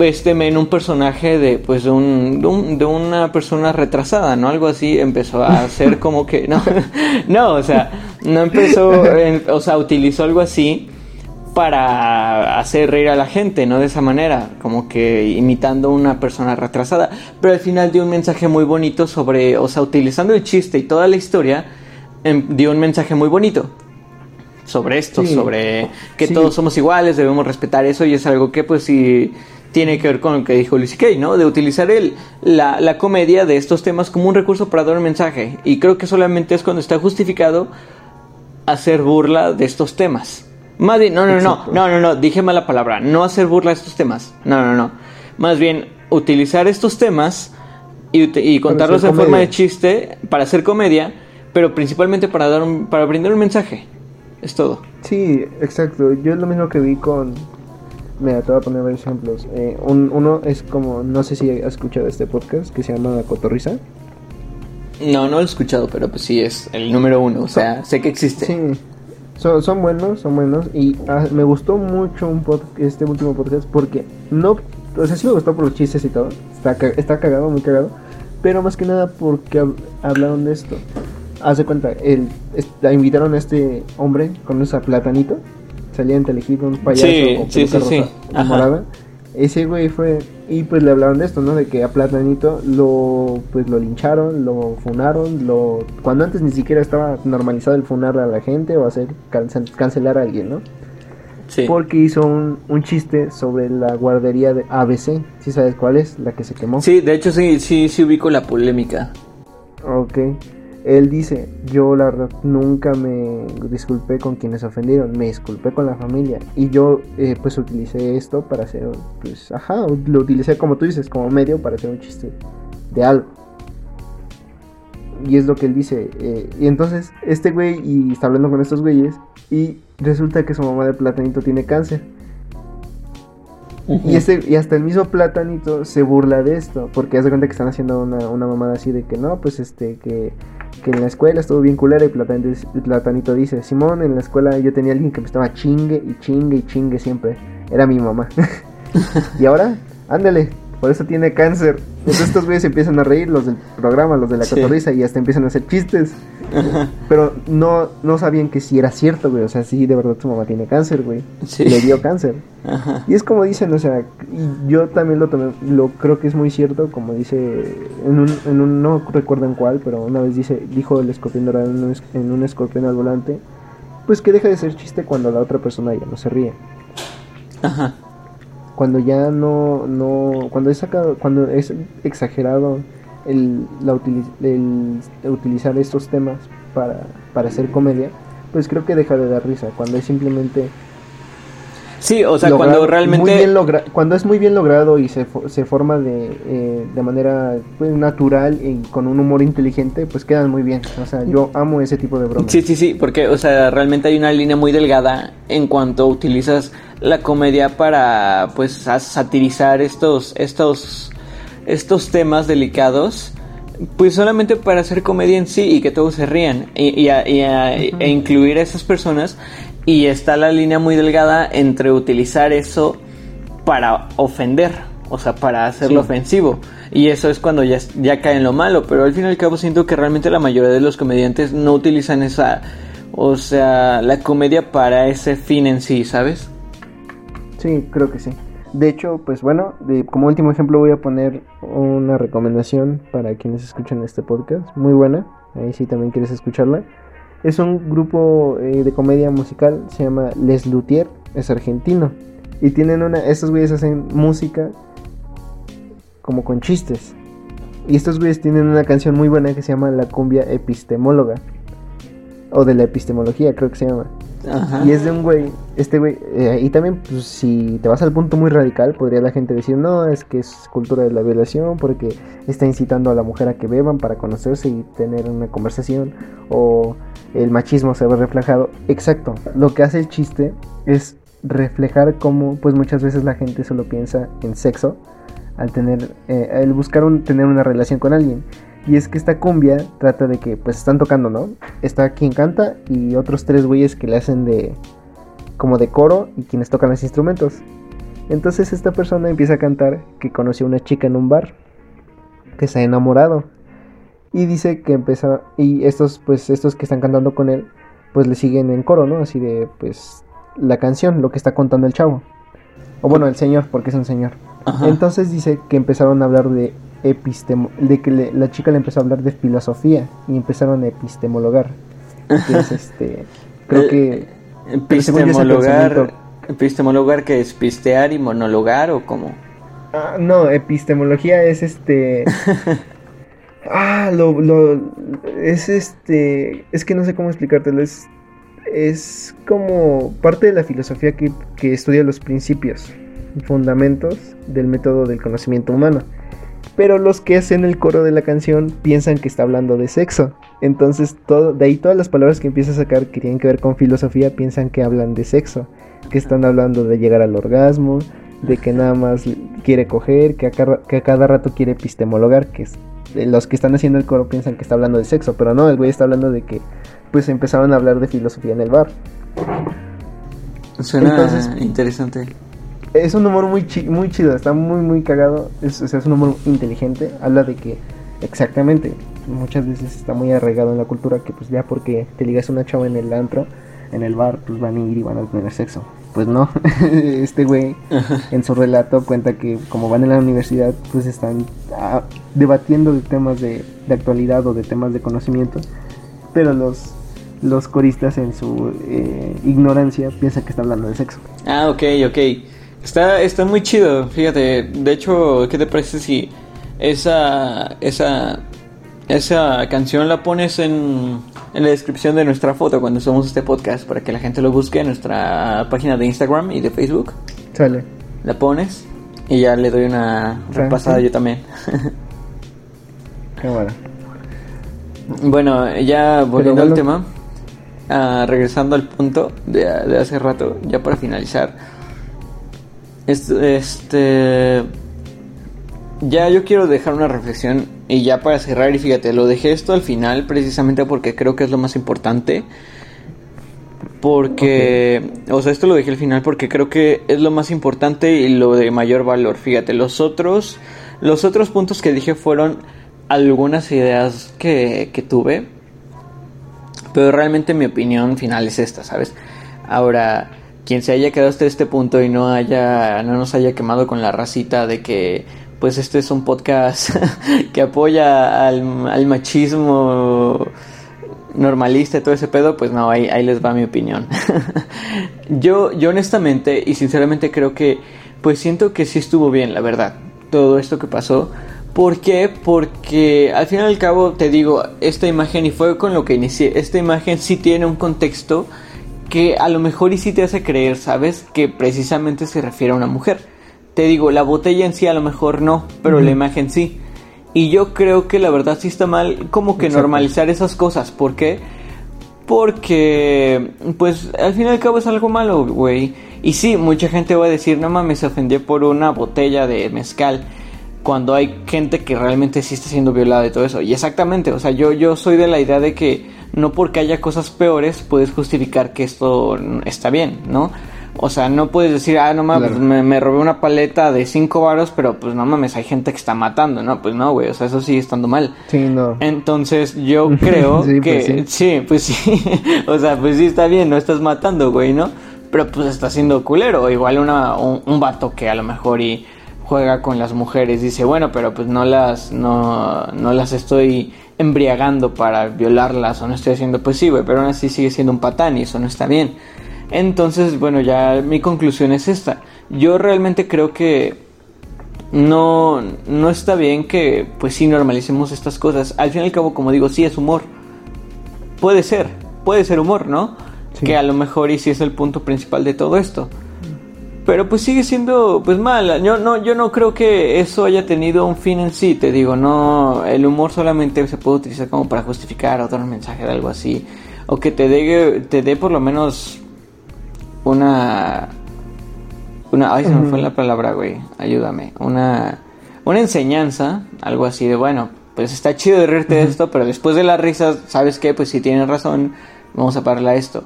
este men un personaje de pues de, un, de, una persona retrasada, ¿no? Algo así empezó a hacer como que no, no, o sea, no empezó, o sea, utilizó algo así para hacer reír a la gente, ¿no? De esa manera, como que imitando a una persona retrasada, pero al final dio un mensaje muy bonito sobre, o sea, utilizando el chiste y toda la historia, em, dio un mensaje muy bonito sobre esto, sobre que todos somos iguales, debemos respetar eso y es algo que pues sí tiene que ver con lo que dijo Lucy Kay, ¿no? De utilizar el, la, la comedia de estos temas como un recurso para dar un mensaje y creo que solamente es cuando está justificado hacer burla de estos temas. Más bien, no, no, no, no, no, no, dije mala palabra, no hacer burla de estos temas, no, no, no, más bien utilizar estos temas y, contarlos en forma de chiste para hacer comedia, pero principalmente para dar un, para brindar un mensaje, es todo. Sí, exacto, yo es lo mismo que vi con, mira, te voy a poner varios ejemplos, eh, uno es como, no sé si has escuchado este podcast que se llama Cotorriza. No, no lo he escuchado, pero pues sí es el número uno, o sea, sé que existe. Sí. Son, son buenos, son buenos. Y ah, me gustó mucho un este último podcast porque no. O sea, sí me gustó por los chistes y todo. Está, está cagado, muy cagado. Pero más que nada porque hablaron de esto. Haz de cuenta, el, la invitaron a este hombre con esa platanito. Salía en telehit un payaso sí, sí, sí, sí. morada. Ese güey fue y pues le hablaron de esto, ¿no? De que a Platanito lo pues lo lincharon, lo funaron, lo cuando antes ni siquiera estaba normalizado el funar a la gente o hacer cancelar a alguien, ¿no? Sí. Porque hizo un, un chiste sobre la guardería de ABC, ¿sí sabes cuál es? La que se quemó. Sí, de hecho sí sí sí ubico la polémica. Ok. Él dice, yo la verdad nunca me disculpé con quienes ofendieron, me disculpé con la familia y yo eh, pues utilicé esto para hacer, pues, ajá, lo utilicé como tú dices, como medio para hacer un chiste de algo. Y es lo que él dice. Eh, y entonces este güey y está hablando con estos güeyes y resulta que su mamá de platanito tiene cáncer. Y, ese, y hasta el mismo platanito se burla de esto, porque hace cuenta que están haciendo una, una mamada así de que no, pues este, que que en la escuela estuvo bien culera y Platanito, dice, Simón, en la escuela yo tenía alguien que me estaba chingue y chingue y chingue siempre. Era mi mamá. y ahora, ándale, por eso tiene cáncer. Entonces estos güeyes empiezan a reír, los del programa, los de la cotorriza, y hasta empiezan a hacer chistes. Pero no, no sabían que si era cierto, güey. O sea, sí, de verdad su mamá tiene cáncer, güey. Le dio cáncer. Y es como dicen, o sea, y yo también lo, lo creo que es muy cierto, como dice, en un, en un, no recuerdo en cuál, pero una vez dice, dijo el escorpión dorado en un, en un escorpión al volante, pues que deja de ser chiste cuando la otra persona ya no se ríe. Ajá cuando ya no, no cuando es sacado, cuando es exagerado el, la el utilizar estos temas para, para hacer comedia, pues creo que deja de dar risa. Cuando es simplemente Sí, o sea, cuando realmente... cuando es muy bien logrado y se, se forma de, eh, de manera pues, natural y con un humor inteligente, pues quedan muy bien. O sea, yo amo ese tipo de bromas. Sí, sí, sí, porque, o sea, realmente hay una línea muy delgada en cuanto utilizas la comedia para, pues, satirizar estos, estos, estos temas delicados pues solamente para hacer comedia en sí y que todos se rían y, e incluir a esas personas y está la línea muy delgada entre utilizar eso para ofender, o sea, para hacerlo ofensivo. Y eso es cuando ya, ya cae en lo malo. Pero al fin y al cabo siento que realmente la mayoría de los comediantes no utilizan esa, o sea, la comedia para ese fin en sí, ¿sabes? Sí, creo que sí. De hecho, pues bueno, como último ejemplo voy a poner una recomendación para quienes escuchan este podcast. Muy buena. Ahí sí también quieres escucharla. Es un grupo eh, de comedia musical, se llama Les Luthier, es argentino. Y tienen una, estos güeyes hacen música como con chistes. Y estos güeyes tienen una canción muy buena que se llama La cumbia epistemóloga. O de la epistemología, creo que se llama. Y es de un güey, este güey, eh, y también pues, si te vas al punto muy radical, podría la gente decir, no, es que es cultura de la violación porque está incitando a la mujer a que beban para conocerse y tener una conversación, o el machismo se ve reflejado. Exacto, lo que hace el chiste es reflejar cómo pues muchas veces la gente solo piensa en sexo al tener, eh, al buscar un, tener una relación con alguien. Y es que esta cumbia trata de que pues están tocando, ¿no? Está quien canta y otros tres güeyes que le hacen de como de coro y quienes tocan los instrumentos. Entonces esta persona empieza a cantar que conoció a una chica en un bar que se ha enamorado y dice que empezó y estos pues estos que están cantando con él pues le siguen en coro, ¿no? Así de pues la canción, lo que está contando el chavo. O bueno, el señor, porque es un señor. Entonces dice que empezaron a hablar de epistemo de que la chica le empezó a hablar de filosofía y empezaron a epistemologar. Que es este creo que epistemologar epistemologar que es pistear y monologar o cómo? Ah, no, epistemología es este Ah, lo, lo, es este, es que no sé cómo explicártelo, es, es como parte de la filosofía que, que estudia los principios, fundamentos del método del conocimiento humano. Pero los que hacen el coro de la canción piensan que está hablando de sexo. Entonces, todo, de ahí todas las palabras que empieza a sacar que tienen que ver con filosofía piensan que hablan de sexo. Que están hablando de llegar al orgasmo, de que nada más quiere coger, que a, que a cada rato quiere epistemologar, que es los que están haciendo el coro piensan que está hablando de sexo, pero no, el güey está hablando de que pues empezaron a hablar de filosofía en el bar. Suena interesante. Es un humor muy, muy chido, está muy, muy cagado. Es, es un humor inteligente. Habla de que, exactamente, muchas veces está muy arraigado en la cultura que, pues, ya porque te ligas a una chava en el antro, en el bar, pues van a ir y van a tener sexo pues no, este güey en su relato cuenta que como van en la universidad pues están ah, debatiendo de temas de, actualidad o de temas de conocimiento, pero los, los coristas en su eh, ignorancia piensan que está hablando de sexo. Ah, ok, ok. Está, está muy chido, fíjate. De hecho, ¿qué te parece si esa, esa, esa canción la pones en en la descripción de nuestra foto cuando somos este podcast para que la gente lo busque en nuestra página de Instagram y de Facebook. Sale. La pones y ya le doy una repasada yo también. Qué bueno. Bueno, ya volviendo al tema, uh, regresando al punto de, de, hace rato, ya para finalizar. Este. Ya yo quiero dejar una reflexión y ya para cerrar, y fíjate, lo dejé esto al final precisamente porque creo que es lo más importante. Porque, o sea, esto lo dejé al final porque creo que es lo más importante y lo de mayor valor. Fíjate, los otros, los otros puntos que dije fueron algunas ideas que, que tuve. Pero realmente mi opinión final es esta, ¿sabes? Ahora, quien se haya quedado hasta este punto y no haya, no nos haya quemado con la racita de que pues este es un podcast que apoya al, machismo normalista y todo ese pedo, pues no, ahí, les va mi opinión. yo, yo honestamente y sinceramente creo que, pues siento que sí estuvo bien, la verdad, todo esto que pasó. ¿Por qué? Porque al fin y al cabo te digo, esta imagen, y fue con lo que inicié, esta imagen sí tiene un contexto que a lo mejor y sí te hace creer, ¿sabes? Que precisamente se refiere a una mujer te digo, la botella en sí a lo mejor no, pero la imagen sí. Y yo creo que la verdad sí está mal como que normalizar esas cosas. ¿Por qué? Porque, pues, al fin y al cabo es algo malo, güey. Y sí, mucha gente va a decir, no mames, se ofendió por una botella de mezcal. Cuando hay gente que realmente sí está siendo violada y todo eso. Y exactamente, o sea, yo, yo soy de la idea de que no porque haya cosas peores puedes justificar que esto está bien, ¿no? O sea, no puedes decir, ah, no mames, me, robé una paleta de cinco varos, pero pues no mames, hay gente que está matando, ¿no? Pues no, güey, o sea, eso sigue estando mal. Sí, no. Entonces, yo creo pues que, sí. pues sí, o sea, pues sí está bien, no estás matando, güey, ¿no? Pero pues está siendo culero, igual una, un, vato que a lo mejor y juega con las mujeres, dice, bueno, pero pues no las, no, no las estoy embriagando para violarlas o no estoy haciendo, pues sí, güey, pero aún así sigue siendo un patán y eso no está bien. Entonces, bueno, ya mi conclusión es esta. Yo realmente creo que no, no está bien que pues sí normalicemos estas cosas. Al fin y al cabo, como digo, sí es humor. Puede ser, puede ser humor, ¿no? Que a lo mejor y sí es el punto principal de todo esto. Pero pues sigue siendo pues mal. Yo no, yo no creo que eso haya tenido un fin en sí. Te digo, no, el humor solamente se puede utilizar como para justificar o dar un mensaje de algo así. O que te dé, te dé por lo menos una una ay se me fue la palabra güey ayúdame una una enseñanza, algo así de, bueno, pues está chido de reírte de esto, pero después de la risa, ¿sabes qué? Pues si tienes razón, vamos a pararle a esto.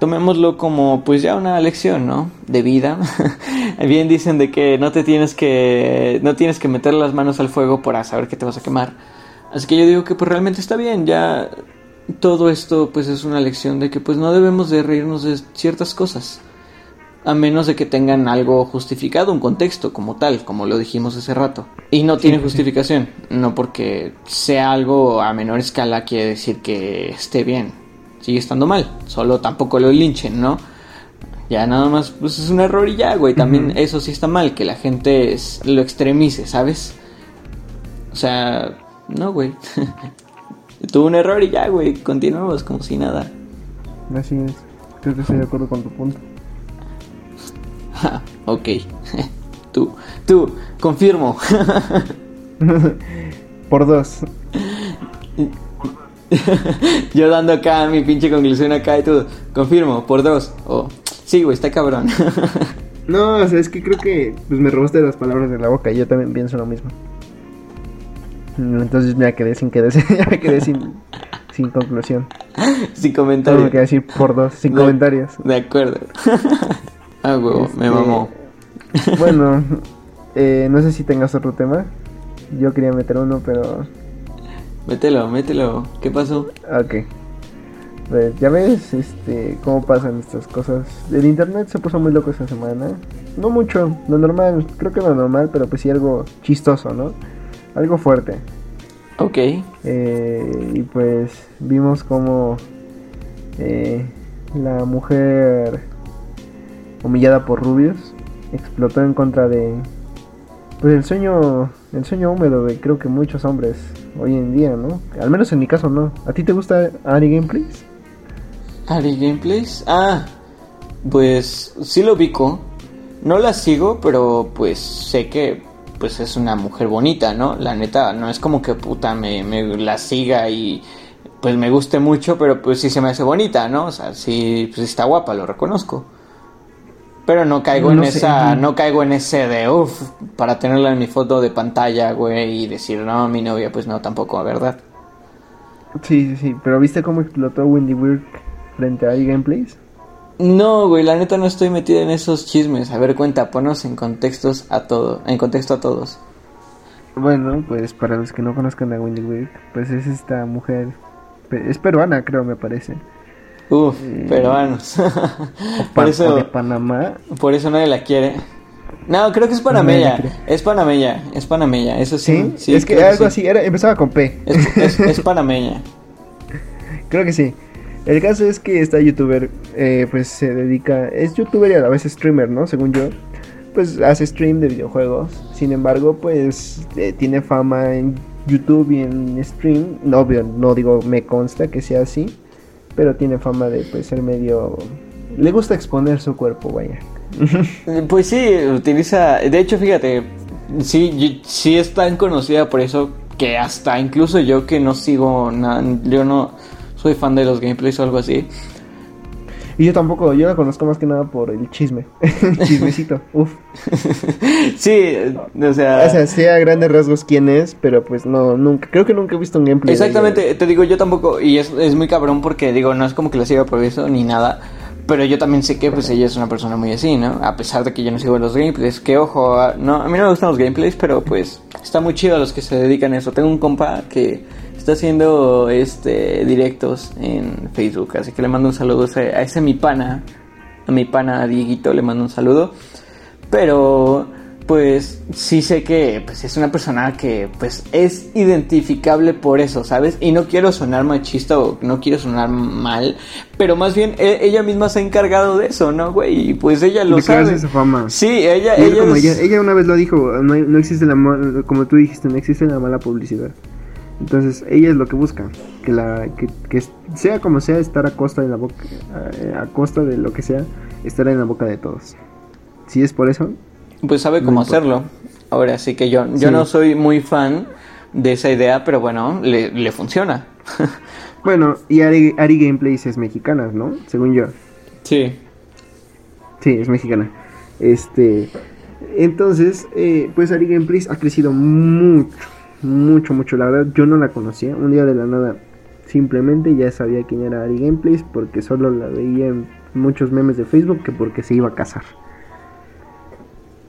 Tomémoslo como pues ya una lección, ¿no? De vida. Bien dicen de que no te tienes que no tienes que meter las manos al fuego para saber que te vas a quemar. Así que yo digo que pues realmente está bien, ya todo esto pues es una lección de que pues no debemos de reírnos de ciertas cosas a menos de que tengan algo justificado, un contexto como tal, como lo dijimos hace rato. Y no tiene justificación, no porque sea algo a menor escala quiere decir que esté bien, sigue estando mal, solo tampoco lo linchen, ¿no? Ya nada más, pues es un error y ya, güey, también eso sí está mal, que la gente lo extremice, ¿sabes? O sea, no, güey. Tuvo un error y ya, güey, continuamos como si nada. Así es, creo que estoy de acuerdo con tu punto. ok. tú, tú, confirmo. Por dos. Yo dando acá mi pinche conclusión acá y todo. Confirmo, por dos. Oh, sí, güey, está cabrón. no, o sea, es que creo que pues, me robaste las palabras de la boca. Y yo también pienso lo mismo. Entonces me quedé sin quedar, me quedé sin, sin conclusión. Sin comentarios. Tengo que decir por dos, sin comentarios. De acuerdo. Ah, huevo, me este, mamó. Bueno, eh, no sé si tengas otro tema. Yo quería meter uno, pero. Mételo, mételo. ¿Qué pasó? Ok. Pues, ya ves este, cómo pasan estas cosas. El internet se puso muy loco esta semana. No mucho, lo normal, creo que lo normal, pero pues sí algo chistoso, ¿no? Algo fuerte. Ok. Eh, y pues vimos como eh, la mujer humillada por Rubius, explotó en contra de pues el sueño el sueño húmedo de creo que muchos hombres hoy en día, ¿no? Al menos en mi caso no. ¿A ti te gusta Ari Gameplays? Ari Gameplays? Ah, pues sí lo ubico. No la sigo, pero pues sé que pues es una mujer bonita, ¿no? La neta, no es como que puta me, me la siga y pues me guste mucho, pero pues sí se me hace bonita, ¿no? O sea, sí, pues está guapa, lo reconozco. Pero no caigo en esa, no caigo en ese de uff, para tenerla en mi foto de pantalla, güey, y decir, no, mi novia, pues no, tampoco, ¿verdad? Sí, sí, sí, pero ¿viste cómo explotó Wendy Work frente a iGameplays? No, güey, la neta no estoy metida en esos chismes. A ver, cuenta, ponos en contextos a todo, en contexto a todos. Bueno, pues para los que no conozcan a Wendy Work, pues es esta mujer, es peruana, creo, me parece Uf, peruanos. por eso, de Panamá. Por eso nadie la quiere. No, creo que es panameña. es panameña, es panameña, eso sí. Sí, es que algo así, era, empezaba con P. Es, panameña. creo que sí. El caso es que esta youtuber, eh, pues se dedica, es youtuber y a la vez streamer, ¿no? Según yo, pues hace stream de videojuegos. Sin embargo, pues eh, tiene fama en YouTube y en stream. No, no digo, me consta que sea así pero tiene fama de pues, ser medio... Le gusta exponer su cuerpo, vaya. pues sí, utiliza... De hecho, fíjate, sí, sí es tan conocida por eso que hasta incluso yo que no sigo yo no soy fan de los gameplays o algo así, y yo tampoco, yo la conozco más que nada por el chisme. Chismecito, uf. sí, o sea. O sea, sé a grandes rasgos quién es, pero pues no, nunca, creo que nunca he visto un gameplay. Exactamente, te digo, yo tampoco, y es, es muy cabrón porque digo, no es como que la siga por eso ni nada. Pero yo también sé que pues ella es una persona muy así, ¿no? A pesar de que yo no sigo los gameplays. Que ojo, no, a mí no me gustan los gameplays, pero pues está muy chido a los que se dedican a eso. Tengo un compa que está haciendo este directos en Facebook, así que le mando un saludo a ese, mi pana, a mi pana Dieguito le mando un saludo. Pero pues sí sé que pues es una persona que pues es identificable por eso, ¿sabes? Y no quiero sonar machista o no quiero sonar mal, pero más bien e, ella misma se ha encargado de eso, ¿no, güey? Y pues ella lo sabe. Su fama. Sí, ella ella, ella, una vez lo dijo, no, no existe la como tú dijiste, no existe la mala publicidad. Entonces ella es lo que busca, que la que, sea como sea estar a costa de la boca eh, a, costa de lo que sea, estar en la boca de todos. Si es por eso, pues sabe cómo hacerlo. Ahora sí que yo yo no soy muy fan de esa idea, pero bueno, le, funciona. bueno, y Ari, Ari Gameplays es mexicana, ¿no? Según yo. Sí. Sí, es mexicana. Este Entonces, eh, pues Ari Gameplays ha crecido mucho, mucho, mucho. La verdad, yo no la conocía. Un día de la nada, simplemente ya sabía quién era Ari Gameplays porque solo la veía en muchos memes de Facebook que porque se iba a casar.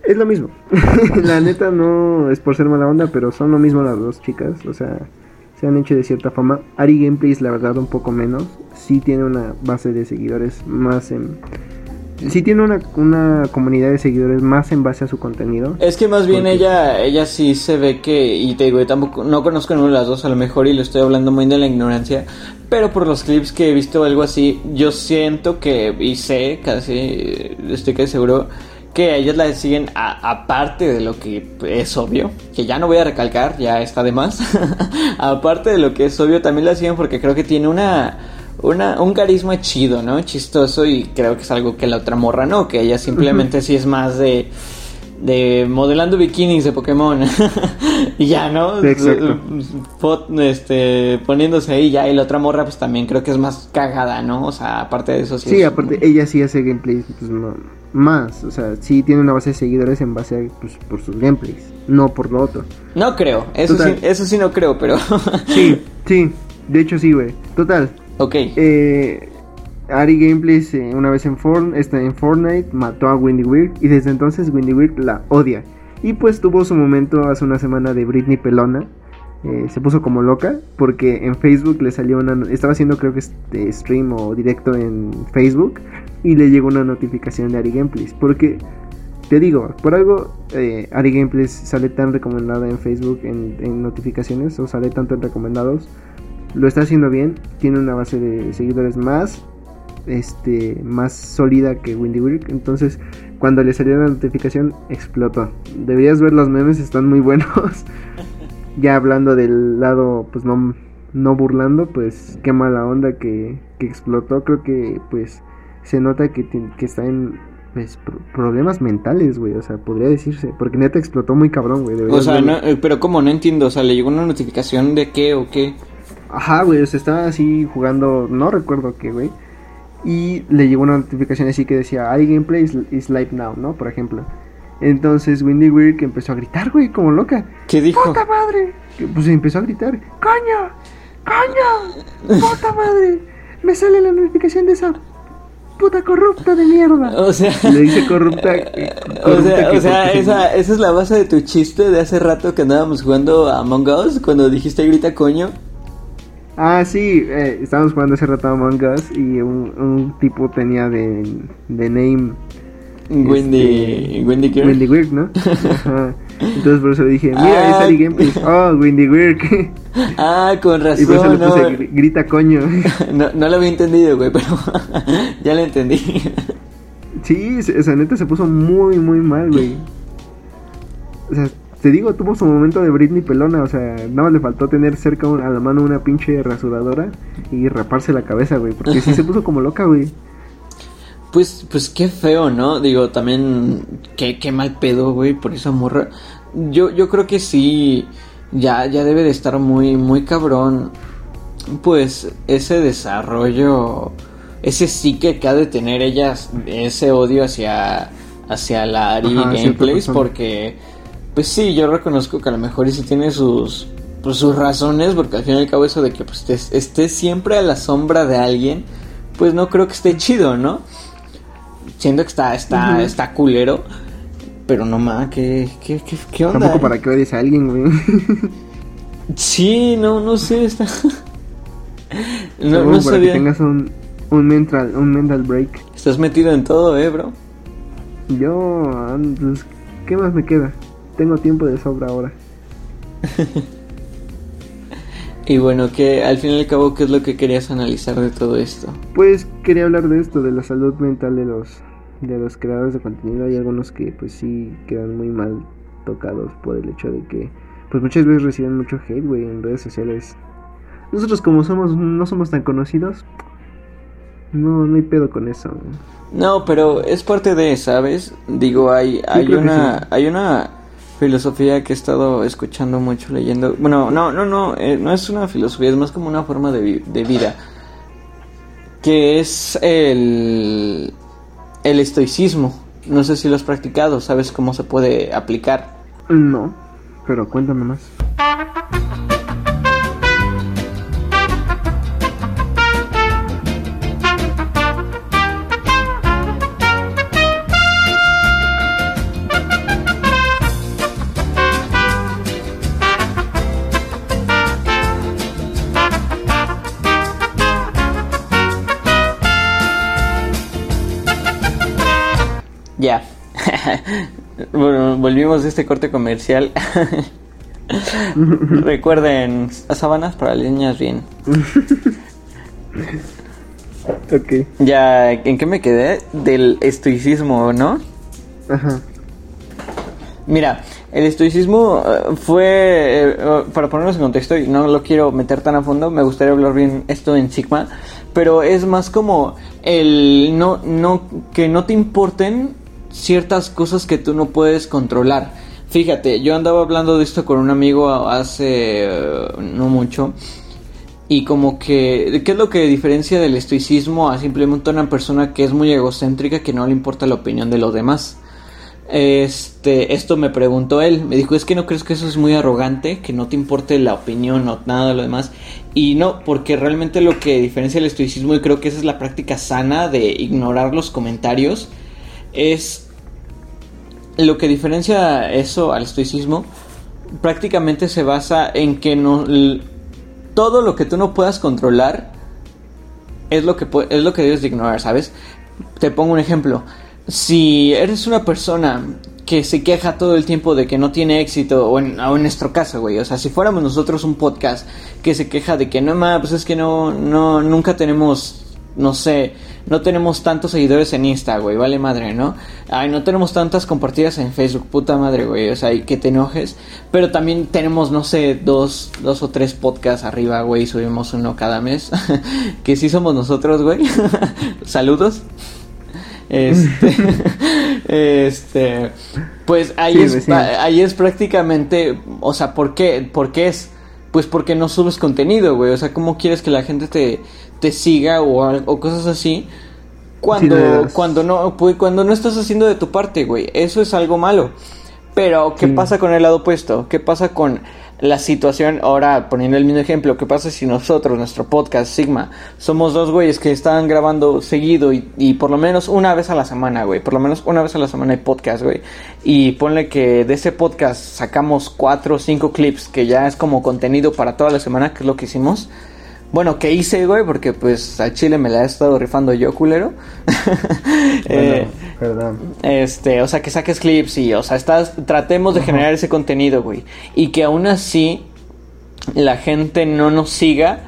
Es lo mismo. la neta no es por ser mala onda, pero son lo mismo las dos chicas. O sea, se han hecho de cierta fama. Ari Gameplays, la verdad, un poco menos. Sí tiene una base de seguidores más en sí tiene una, una, comunidad de seguidores más en base a su contenido. Es que más bien ella ella sí se ve que, y te digo, tampoco, no conozco ninguna de las dos a lo mejor y lo estoy hablando muy de la ignorancia, pero por los clips que he visto algo así, yo siento que, y sé, casi, estoy casi seguro, que ellas la siguen aparte de lo que es obvio, que ya no voy a recalcar, ya está de más, aparte de lo que es obvio, también la siguen porque creo que tiene una una, un carisma chido, ¿no? Chistoso y creo que es algo que la otra morra no, que ella simplemente sí es más de de modelando bikinis de Pokémon y ya, ¿no? Exacto. este, poniéndose ahí ya y la otra morra pues también creo que es más cagada, ¿no? O sea, aparte de eso sí. Sí, aparte ella sí hace gameplays pues, más, o sea, sí tiene una base de seguidores en base a, pues, por sus gameplays, no por lo otro. No creo, eso sí, eso sí no creo, pero Sí, sí, de hecho sí, güey. Total, Ok. Eh, Ari Gameplays eh, una vez en, está en Fortnite mató a Wendy Weird y desde entonces Wendy Weird la odia. Y pues tuvo su momento hace una semana de Britney Pelona. Eh, se puso como loca porque en Facebook le salió una... Estaba haciendo creo que este stream o directo en Facebook y le llegó una notificación de Ari Gameplays. Porque te digo, por algo Ari Gameplays sale tan recomendada en Facebook en, en notificaciones o sale tanto en recomendados lo está haciendo bien, tiene una base de seguidores más este más sólida que Windy Weird, entonces cuando le salió la notificación explotó. Deberías ver los memes, están muy buenos. ya hablando del lado pues no no burlando, pues qué mala onda que, que explotó, creo que pues se nota que, que está en pues, problemas mentales, güey, o sea, podría decirse, porque neta explotó muy cabrón, güey. O sea, eh, pero como no entiendo, o sea, le llegó una notificación de qué o qué. Ajá, güey, o sea, estaba así jugando, no recuerdo qué, güey. Y le llegó una notificación así que decía, I gameplay is, live now, ¿no? Por ejemplo. Entonces Windy Weird que empezó a gritar, güey, como loca. ¿Qué dijo? ¡Puta madre! Pues empezó a gritar, ¡Coño! ¡Coño! ¡Puta madre! Me sale la notificación de esa puta corrupta de mierda. O sea, le dice corrupta. o sea, o sea esa, esa es la base de tu chiste de hace rato que andábamos jugando a Among Us cuando dijiste grita coño. Ah, sí, eh, estábamos jugando hace rato Among Us y un, tipo tenía de, de name. Windy, este, Windy Girl. Windy Weird, ¿no? Entonces por eso le dije, mira, ah, es Ali Gameplay. Oh, Windy Weird. ah, con razón. Y por eso le puse grita coño. no, no lo había entendido, güey, pero ya lo entendí. sí, esa neta se puso muy, muy mal, güey. O sea, te digo, tuvo su momento de Britney pelona, o sea, nada más le faltó tener cerca a la mano una pinche rasuradora y raparse la cabeza, güey, porque sí se puso como loca, güey. Pues, pues qué feo, ¿no? Digo, también qué, qué mal pedo, güey, por esa morra. Yo, yo creo que sí, ya, ya debe de estar muy, muy cabrón. Pues ese desarrollo, ese sí que ha de tener ellas, ese odio hacia, hacia la Ari Gameplays, porque pues sí, yo reconozco que a lo mejor sí tiene sus, pues, sus razones, porque al fin y al cabo eso de que pues, estés, siempre a la sombra de alguien, pues no creo que esté chido, ¿no? Siento que está, está, está culero. Pero no más, ¿qué, qué, qué, onda? Tampoco para que odies a alguien, güey. sí, no, no sé, está... no, no para que tengas un, un, mental, un mental break. Estás metido en todo, eh, bro. Yo, pues, ¿qué más me queda? Tengo tiempo de sobra ahora. y bueno, que al fin y al cabo, ¿qué es lo que querías analizar de todo esto? Pues quería hablar de esto, de la salud mental de los de los creadores de contenido. Hay algunos que pues sí quedan muy mal tocados por el hecho de que pues muchas veces reciben mucho hate, güey, en redes sociales. Nosotros como somos no somos tan conocidos, no, no hay pedo con eso. No, pero es parte de, ¿sabes? Digo, hay, hay una, hay una filosofía que he estado escuchando mucho, leyendo. Bueno, no, no, no, eh, no es una filosofía, es más como una forma de, de vida. Que es el, el estoicismo. No sé si lo has practicado, ¿sabes cómo se puede aplicar? No, pero cuéntame más. bueno, volvimos de este corte comercial. Recuerden, sábanas para niñas bien. ok. Ya, ¿en qué me quedé? Del estoicismo, ¿no? Ajá. Mira, el estoicismo eh, fue, eh, para ponernos en contexto, y no lo quiero meter tan a fondo, me gustaría hablar bien esto en Sigma, pero es más como el no, no, que no te importen ciertas cosas que tú no puedes controlar. Fíjate, yo andaba hablando de esto con un amigo hace eh, no mucho. Y como que, ¿qué es lo que diferencia del estoicismo a simplemente una persona que es muy egocéntrica que no le importa la opinión de los demás? Este, esto me preguntó él, me dijo, es que no crees que eso es muy arrogante, que no te importe la opinión o nada de lo demás. Y no, porque realmente lo que diferencia el estoicismo, y creo que esa es la práctica sana de ignorar los comentarios, es lo que diferencia eso al estoicismo prácticamente se basa en que no todo lo que tú no puedas controlar es lo que es lo que debes de ignorar, ¿sabes? Te pongo un ejemplo. Si eres una persona que se queja todo el tiempo de que no tiene éxito, o en, nuestro caso, güey, o sea, si fuéramos nosotros un podcast que se queja de que no, más, pues es que no, no, nunca tenemos no sé, no tenemos tantos seguidores en Insta, güey, vale madre, ¿no? Ay, no tenemos tantas compartidas en Facebook, puta madre, güey, o sea, y que te enojes. Pero también tenemos, no sé, dos, dos o tres podcasts arriba, güey, subimos uno cada mes. que sí somos nosotros, güey. Saludos. Este, este, pues ahí es, ahí es prácticamente, o sea, ¿por qué? ¿Por qué es? Pues porque no subes contenido, güey. O sea, ¿cómo quieres que la gente te, te siga o, cosas así? Cuando, cuando, no, pues, cuando no estás haciendo de tu parte, güey. Eso es algo malo. Pero, ¿qué pasa con el lado opuesto? ¿Qué pasa con la situación, ahora poniendo el mismo ejemplo, ¿qué pasa si nosotros, nuestro podcast Sigma, somos dos güeyes que están grabando seguido y, por lo menos una vez a la semana, güey, por lo menos una vez a la semana hay podcast, güey, y ponle que de ese podcast sacamos cuatro o cinco clips que ya es como contenido para toda la semana, que es lo que hicimos, bueno, ¿qué hice, güey? Porque pues a Chile me la he estado rifando yo, culero. eh, perdón. Este, o sea, que saques clips y, o sea, estás, tratemos de generar ese contenido, güey. Y que aún así la gente no nos siga,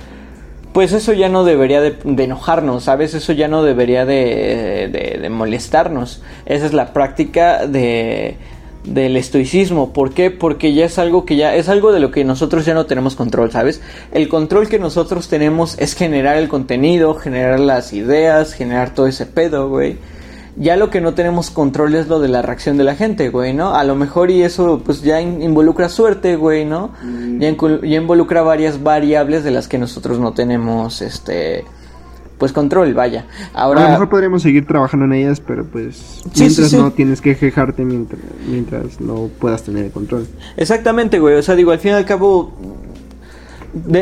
pues eso ya no debería de, enojarnos, ¿sabes? Eso ya no debería de, de molestarnos. Esa es la práctica de del estoicismo. ¿Por qué? Porque ya es algo que ya es algo de lo que nosotros ya no tenemos control, ¿sabes? El control que nosotros tenemos es generar el contenido, generar las ideas, generar todo ese pedo, güey. Ya lo que no tenemos control es lo de la reacción de la gente, güey, ¿no? A lo mejor y eso pues ya involucra suerte, güey, ¿no? Mm. Ya, ya involucra varias variables de las que nosotros no tenemos, este pues control, vaya. Ahora... A lo mejor podríamos seguir trabajando en ellas, pero pues mientras no tienes que quejarte mientras, mientras no puedas tener el control. Exactamente, güey. O sea, digo, al fin y al cabo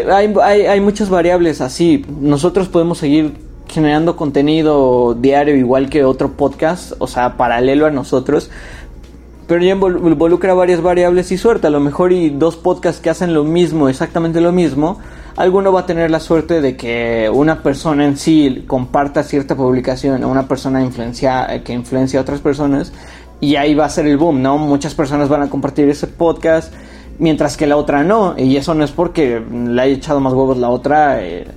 hay, hay, hay muchas variables así. Nosotros podemos seguir generando contenido diario igual que otro podcast, o sea, paralelo a nosotros. Pero ya involucra varias variables y suerte. A lo mejor y dos podcasts que hacen lo mismo, exactamente lo mismo, alguno va a tener la suerte de que una persona en sí comparta cierta publicación o una persona influencia, que influencia a otras personas y ahí va a ser el boom, ¿no? Muchas personas van a compartir ese podcast mientras que la otra no y eso no es porque le haya echado más huevos la otra eh,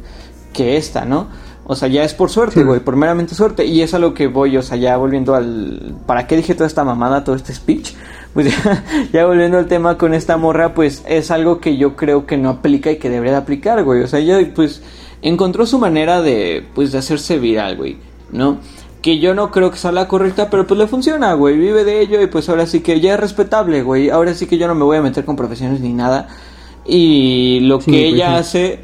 que esta, ¿no? O sea, ya es por suerte, güey, por meramente suerte. Y es a lo que voy, o sea, ya volviendo al... ¿Para qué dije toda esta mamada, todo este speech? Pues ya, volviendo al tema con esta morra, pues es algo que yo creo que no aplica y que debería de aplicar, güey. O sea, ella pues encontró su manera de, pues, de hacerse viral, güey, ¿no? Que yo no creo que sea la correcta, pero pues le funciona, güey. Vive de ello y pues ahora sí que ya es respetable, güey. Ahora sí que yo no me voy a meter con profesiones ni nada. Y lo que ella hace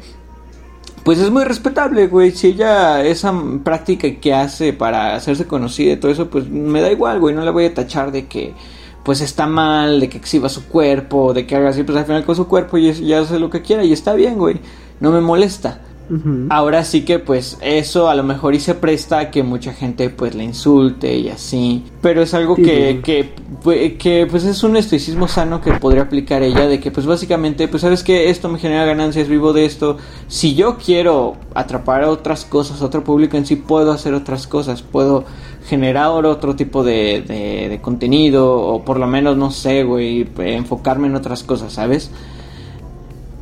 pues es muy respetable, güey. Si ella, esa práctica que hace para hacerse conocida y todo eso, pues me da igual, güey. No la voy a tachar de que, pues está mal, de que exhiba su cuerpo, de que haga así, pues al final con su cuerpo y ya hace lo que quiera y está bien, güey. No me molesta. Ahora sí que pues eso a lo mejor y se presta a que mucha gente pues le insulte y así. Pero es algo que, que, que, pues es un estoicismo sano que podría aplicar ella de que pues básicamente pues sabes que esto me genera ganancias, vivo de esto. Si yo quiero atrapar a otras cosas, a otro público en sí, puedo hacer otras cosas, puedo generar otro tipo de, de, de contenido o por lo menos no sé, güey, enfocarme en otras cosas, ¿sabes?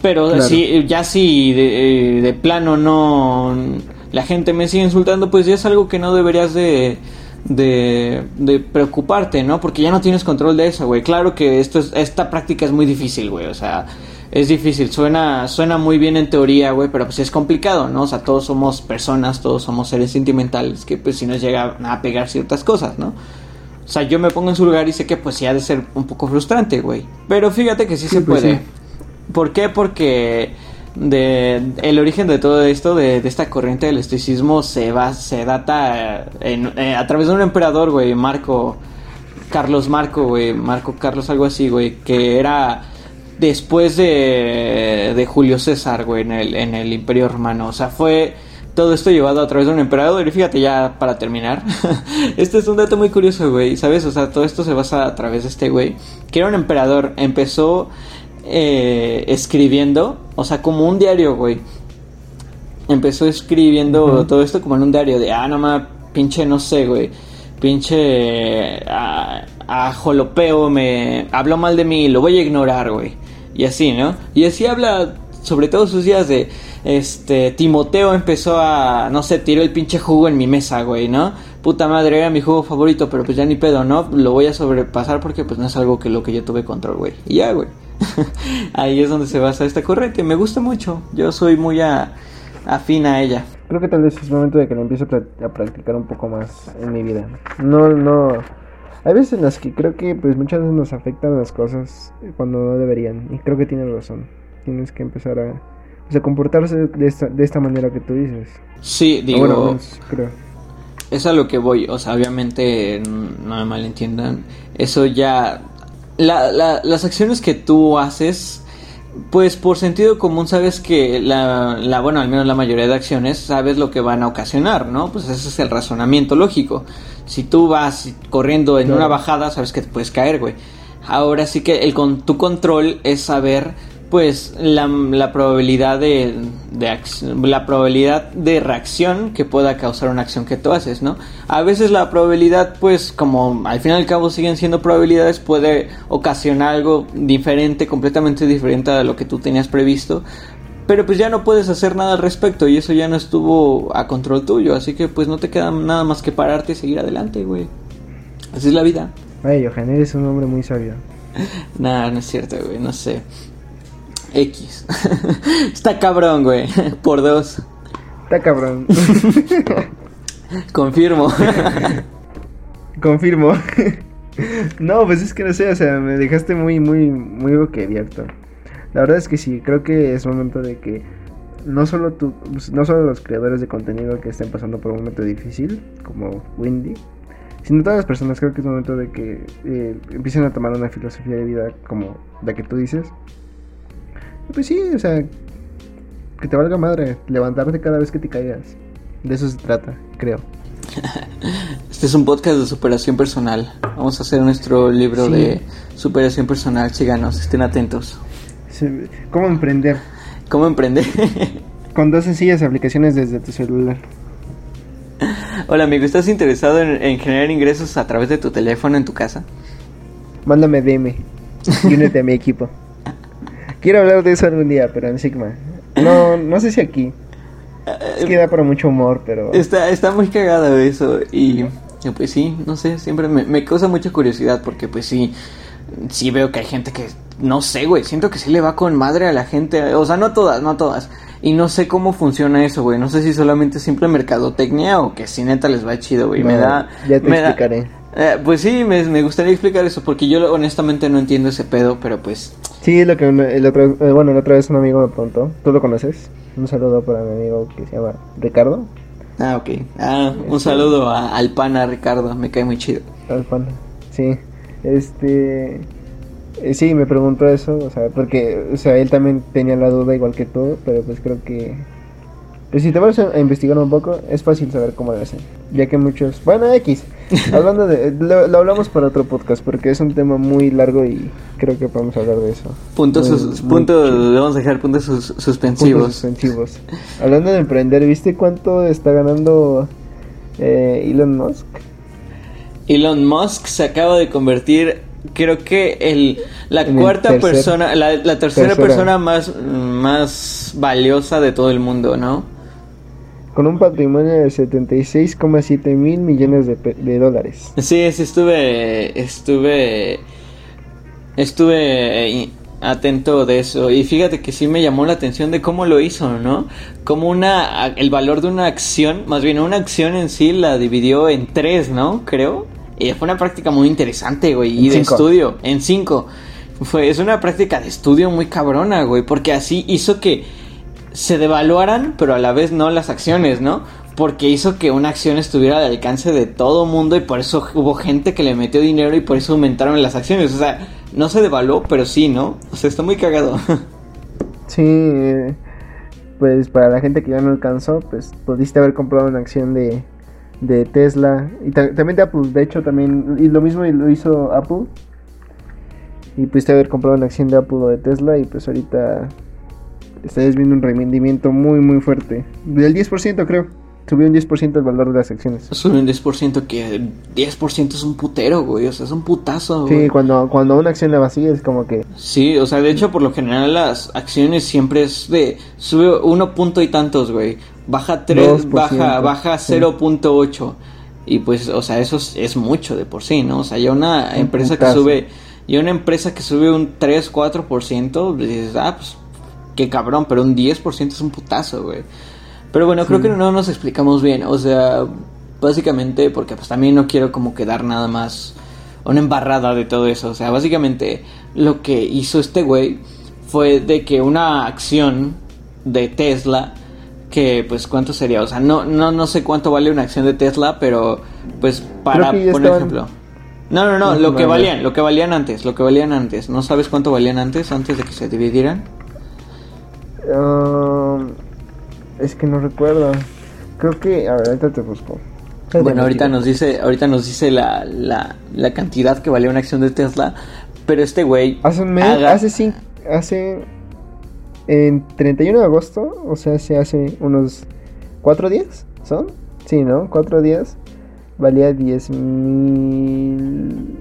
Pero si, ya si de, eh, de, plano no la gente me sigue insultando, pues ya es algo que no deberías de, de, de preocuparte, ¿no? Porque ya no tienes control de eso, güey. Claro que esto es, esta práctica es muy difícil, güey. O sea, es difícil. Suena, suena muy bien en teoría, güey, pero pues es complicado, ¿no? O sea, todos somos personas, todos somos seres sentimentales que pues si nos llega a pegar ciertas cosas, ¿no? O sea, yo me pongo en su lugar y sé que pues sí ha de ser un poco frustrante, güey. Pero fíjate que sí, se pues puede. ¿Por qué? Porque de, el origen de todo esto, de, esta corriente del estoicismo, se va, se data eh, a través de un emperador, güey, Marco, Carlos Marco, güey, Marco Carlos, algo así, güey, que era después de, de Julio César, güey, en el, en el Imperio Romano. O sea, fue todo esto llevado a través de un emperador. Y fíjate ya para terminar. este es un dato muy curioso, güey. ¿Sabes? O sea, todo esto se basa a través de este güey. Que era un emperador. Empezó eh, escribiendo, o sea, como un diario, güey. Empezó escribiendo todo esto como en un diario de, ah, no más, pinche, no sé, güey. Pinche a, a, Jolopeo me habló mal de mí, lo voy a ignorar, güey. Y así, ¿no? Y así habla sobre todos sus días de, este, Timoteo empezó a, no sé, tiró el pinche jugo en mi mesa, güey, ¿no? Puta madre, era mi jugo favorito, pero pues ya ni pedo, ¿no? Lo voy a sobrepasar porque pues no es algo que lo que yo tuve control, güey. Y ya, güey. Ahí es donde se basa esta corriente. Me gusta mucho. Yo soy muy afín a ella. Creo que tal vez es momento de que lo empiece a, practicar un poco más en mi vida. No, no. Hay veces en las que creo que pues muchas veces nos afectan las cosas cuando no deberían. Y creo que tienes razón. Tienes que empezar a, pues, comportarse de esta, de esta manera que tú dices. Sí, digo. creo. Es a lo que voy. O sea, obviamente, no me malentiendan. Eso ya la, la, las acciones que tú haces, pues por sentido común sabes que la, la, bueno, al menos la mayoría de acciones sabes lo que van a ocasionar, ¿no? Pues ese es el razonamiento lógico. Si tú vas corriendo en una bajada, sabes que te puedes caer, güey. Ahora sí que el con tu control es saber pues la, la probabilidad de, de la probabilidad de reacción que pueda causar una acción que tú haces, ¿no? A veces la probabilidad, pues como al fin y al cabo siguen siendo probabilidades, puede ocasionar algo diferente, completamente diferente a lo que tú tenías previsto, pero pues ya no puedes hacer nada al respecto y eso ya no estuvo a control tuyo, así que pues no te queda nada más que pararte y seguir adelante, güey. Así es la vida. Ay, Johan, eres un hombre muy sabio. Nada, no es cierto, güey, no sé. X. Está cabrón, güey. Por dos. Está cabrón. Confirmo. Confirmo. no, pues es que no sé, o sea, me dejaste muy, muy, muy boquiabierto. La verdad es que sí, creo que es momento de que no solo tú, pues, no solo los creadores de contenido que estén pasando por un momento difícil, como Windy, sino todas las personas, creo que es momento de que eh, empiecen a tomar una filosofía de vida como la que tú dices, pues sí, o sea, que te valga madre, levantarte cada vez que te caigas. De eso se trata, creo. Este es un podcast de superación personal. Vamos a hacer nuestro libro de superación personal. Síganos, estén atentos. ¿Cómo emprender? ¿Cómo emprender? Con dos sencillas aplicaciones desde tu celular. Hola amigo, ¿estás interesado en, en, generar ingresos a través de tu teléfono en tu casa? Mándame DM y únete a mi equipo. Quiero hablar de eso algún día, pero en Sigma. No, no sé si aquí. Es que da para mucho humor, pero... Está, está muy cagado eso y pues sí, no sé, siempre me, me causa mucha curiosidad porque pues sí, sí veo que hay gente que, no sé, güey, siento que sí le va con madre a la gente, o sea, no todas, no todas. Y no sé cómo funciona eso, güey, no sé si solamente es simple mercadotecnia o que si neta les va chido, güey, me da... Ya te explicaré. Eh, pues sí, me, me, gustaría explicar eso, porque yo honestamente no entiendo ese pedo, pero pues... Sí, lo que el otro, eh, bueno, la otra vez un amigo me preguntó, ¿tú lo conoces? Un saludo para mi amigo que se llama Ricardo. Ah, ok. Ah, un este, saludo a, al pana Ricardo, me cae muy chido. Al pana, sí. Este... Eh, sí, me preguntó eso, o sea, porque, o sea, él también tenía la duda igual que tú, pero pues creo que pero si te vas a investigar un poco, es fácil saber cómo lo hacen. Ya que muchos. Bueno, X. Hablando de. Lo, hablamos para otro podcast porque es un tema muy largo y creo que podemos hablar de eso. Puntos. vamos a dejar puntos suspensivos. suspensivos. Hablando de emprender, ¿viste cuánto está ganando eh, Elon Musk? Elon Musk se acaba de convertir creo que el la cuarta persona la, tercera, persona más más valiosa de todo el mundo no con un patrimonio de 76,7 mil millones de, dólares. Sí, sí, estuve, estuve, estuve eh, atento de eso y fíjate que sí me llamó la atención de cómo lo hizo, ¿no? Como una, el valor de una acción, más bien una acción en sí la dividió en tres, ¿no? Creo. Y fue una práctica muy interesante, güey, y de estudio, en cinco. Fue, es una práctica de estudio muy cabrona, güey, porque así hizo que se devaluaran, pero a la vez no las acciones, ¿no? Porque hizo que una acción estuviera al alcance de todo mundo y por eso hubo gente que le metió dinero y por eso aumentaron las acciones. O sea, no se devaluó, pero sí, ¿no? O sea, está muy cagado. Sí, pues para la gente que ya no alcanzó, pues pudiste haber comprado una acción de, de Tesla y también de Apple. De hecho, también, y lo mismo lo hizo Apple. Y pudiste haber comprado una acción de Apple o de Tesla y pues ahorita Estás viendo un rendimiento muy, muy fuerte. Del 10%, creo. Subió un 10% el valor de las acciones. Subió un 10%, que 10% es un putero, güey. O sea, es un putazo, güey. Sí, cuando, cuando una acción va así es como que. Sí, o sea, de hecho, por lo general, las acciones siempre es de. Sube uno punto y tantos, güey. Baja 3, baja, baja 0.8. Y pues, o sea, eso es, mucho de por sí, ¿no? O sea, ya una empresa que sube. Y una empresa que sube un 3, 4%, dices, ah, pues qué cabrón, pero un 10% es un putazo, güey. Pero bueno, creo que no nos explicamos bien, o sea, básicamente porque pues también no quiero como quedar nada más una embarrada de todo eso, o sea, básicamente lo que hizo este güey fue de que una acción de Tesla que pues cuánto sería, o sea, no no no sé cuánto vale una acción de Tesla, pero pues para poner ejemplo. No, no, no, lo que valían, lo que valían antes, lo que valían antes. ¿No sabes cuánto valían antes antes de que se dividieran? Es que no recuerdo. Creo que. A ver, ahorita te busco. Bueno, ahorita nos dice, ahorita nos dice la, la, cantidad que valía una acción de Tesla. Pero este güey. Hace un mes, hace hace. En 31 de agosto, o sea, se hace unos. ¿Cuatro días? ¿Son? Sí, ¿no? Cuatro días. Valía 10 mil.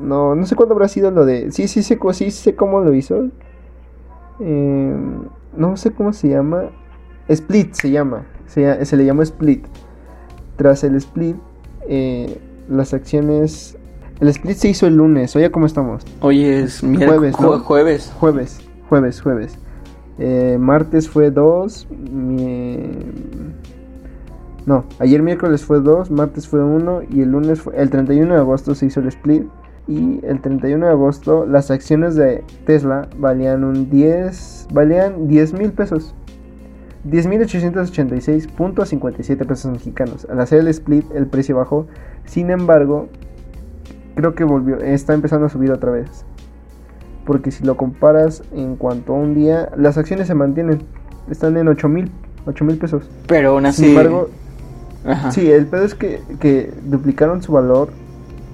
No, no sé cuándo habrá sido lo de. Sí, sí sé, sí sé cómo lo hizo. Eh, no sé cómo se llama. Split se llama. Se, se le llama Split. Tras el split, eh, las acciones. El split se hizo el lunes. Oye, ¿cómo estamos? Hoy es jueves, jueves. Jueves, jueves, jueves. Eh, martes fue 2. No, ayer miércoles fue 2, martes fue 1 y el lunes fue... El 31 de agosto se hizo el split y el 31 de agosto las acciones de Tesla valían un 10, valían 10 mil pesos. 10.886.57 pesos mexicanos. Al hacer el split el precio bajó. Sin embargo, creo que volvió, está empezando a subir otra vez. Porque si lo comparas en cuanto a un día, las acciones se mantienen. Están en 8 mil, 8 mil pesos. Pero aún así... Sin embargo, sí, el pedo es que, que duplicaron su valor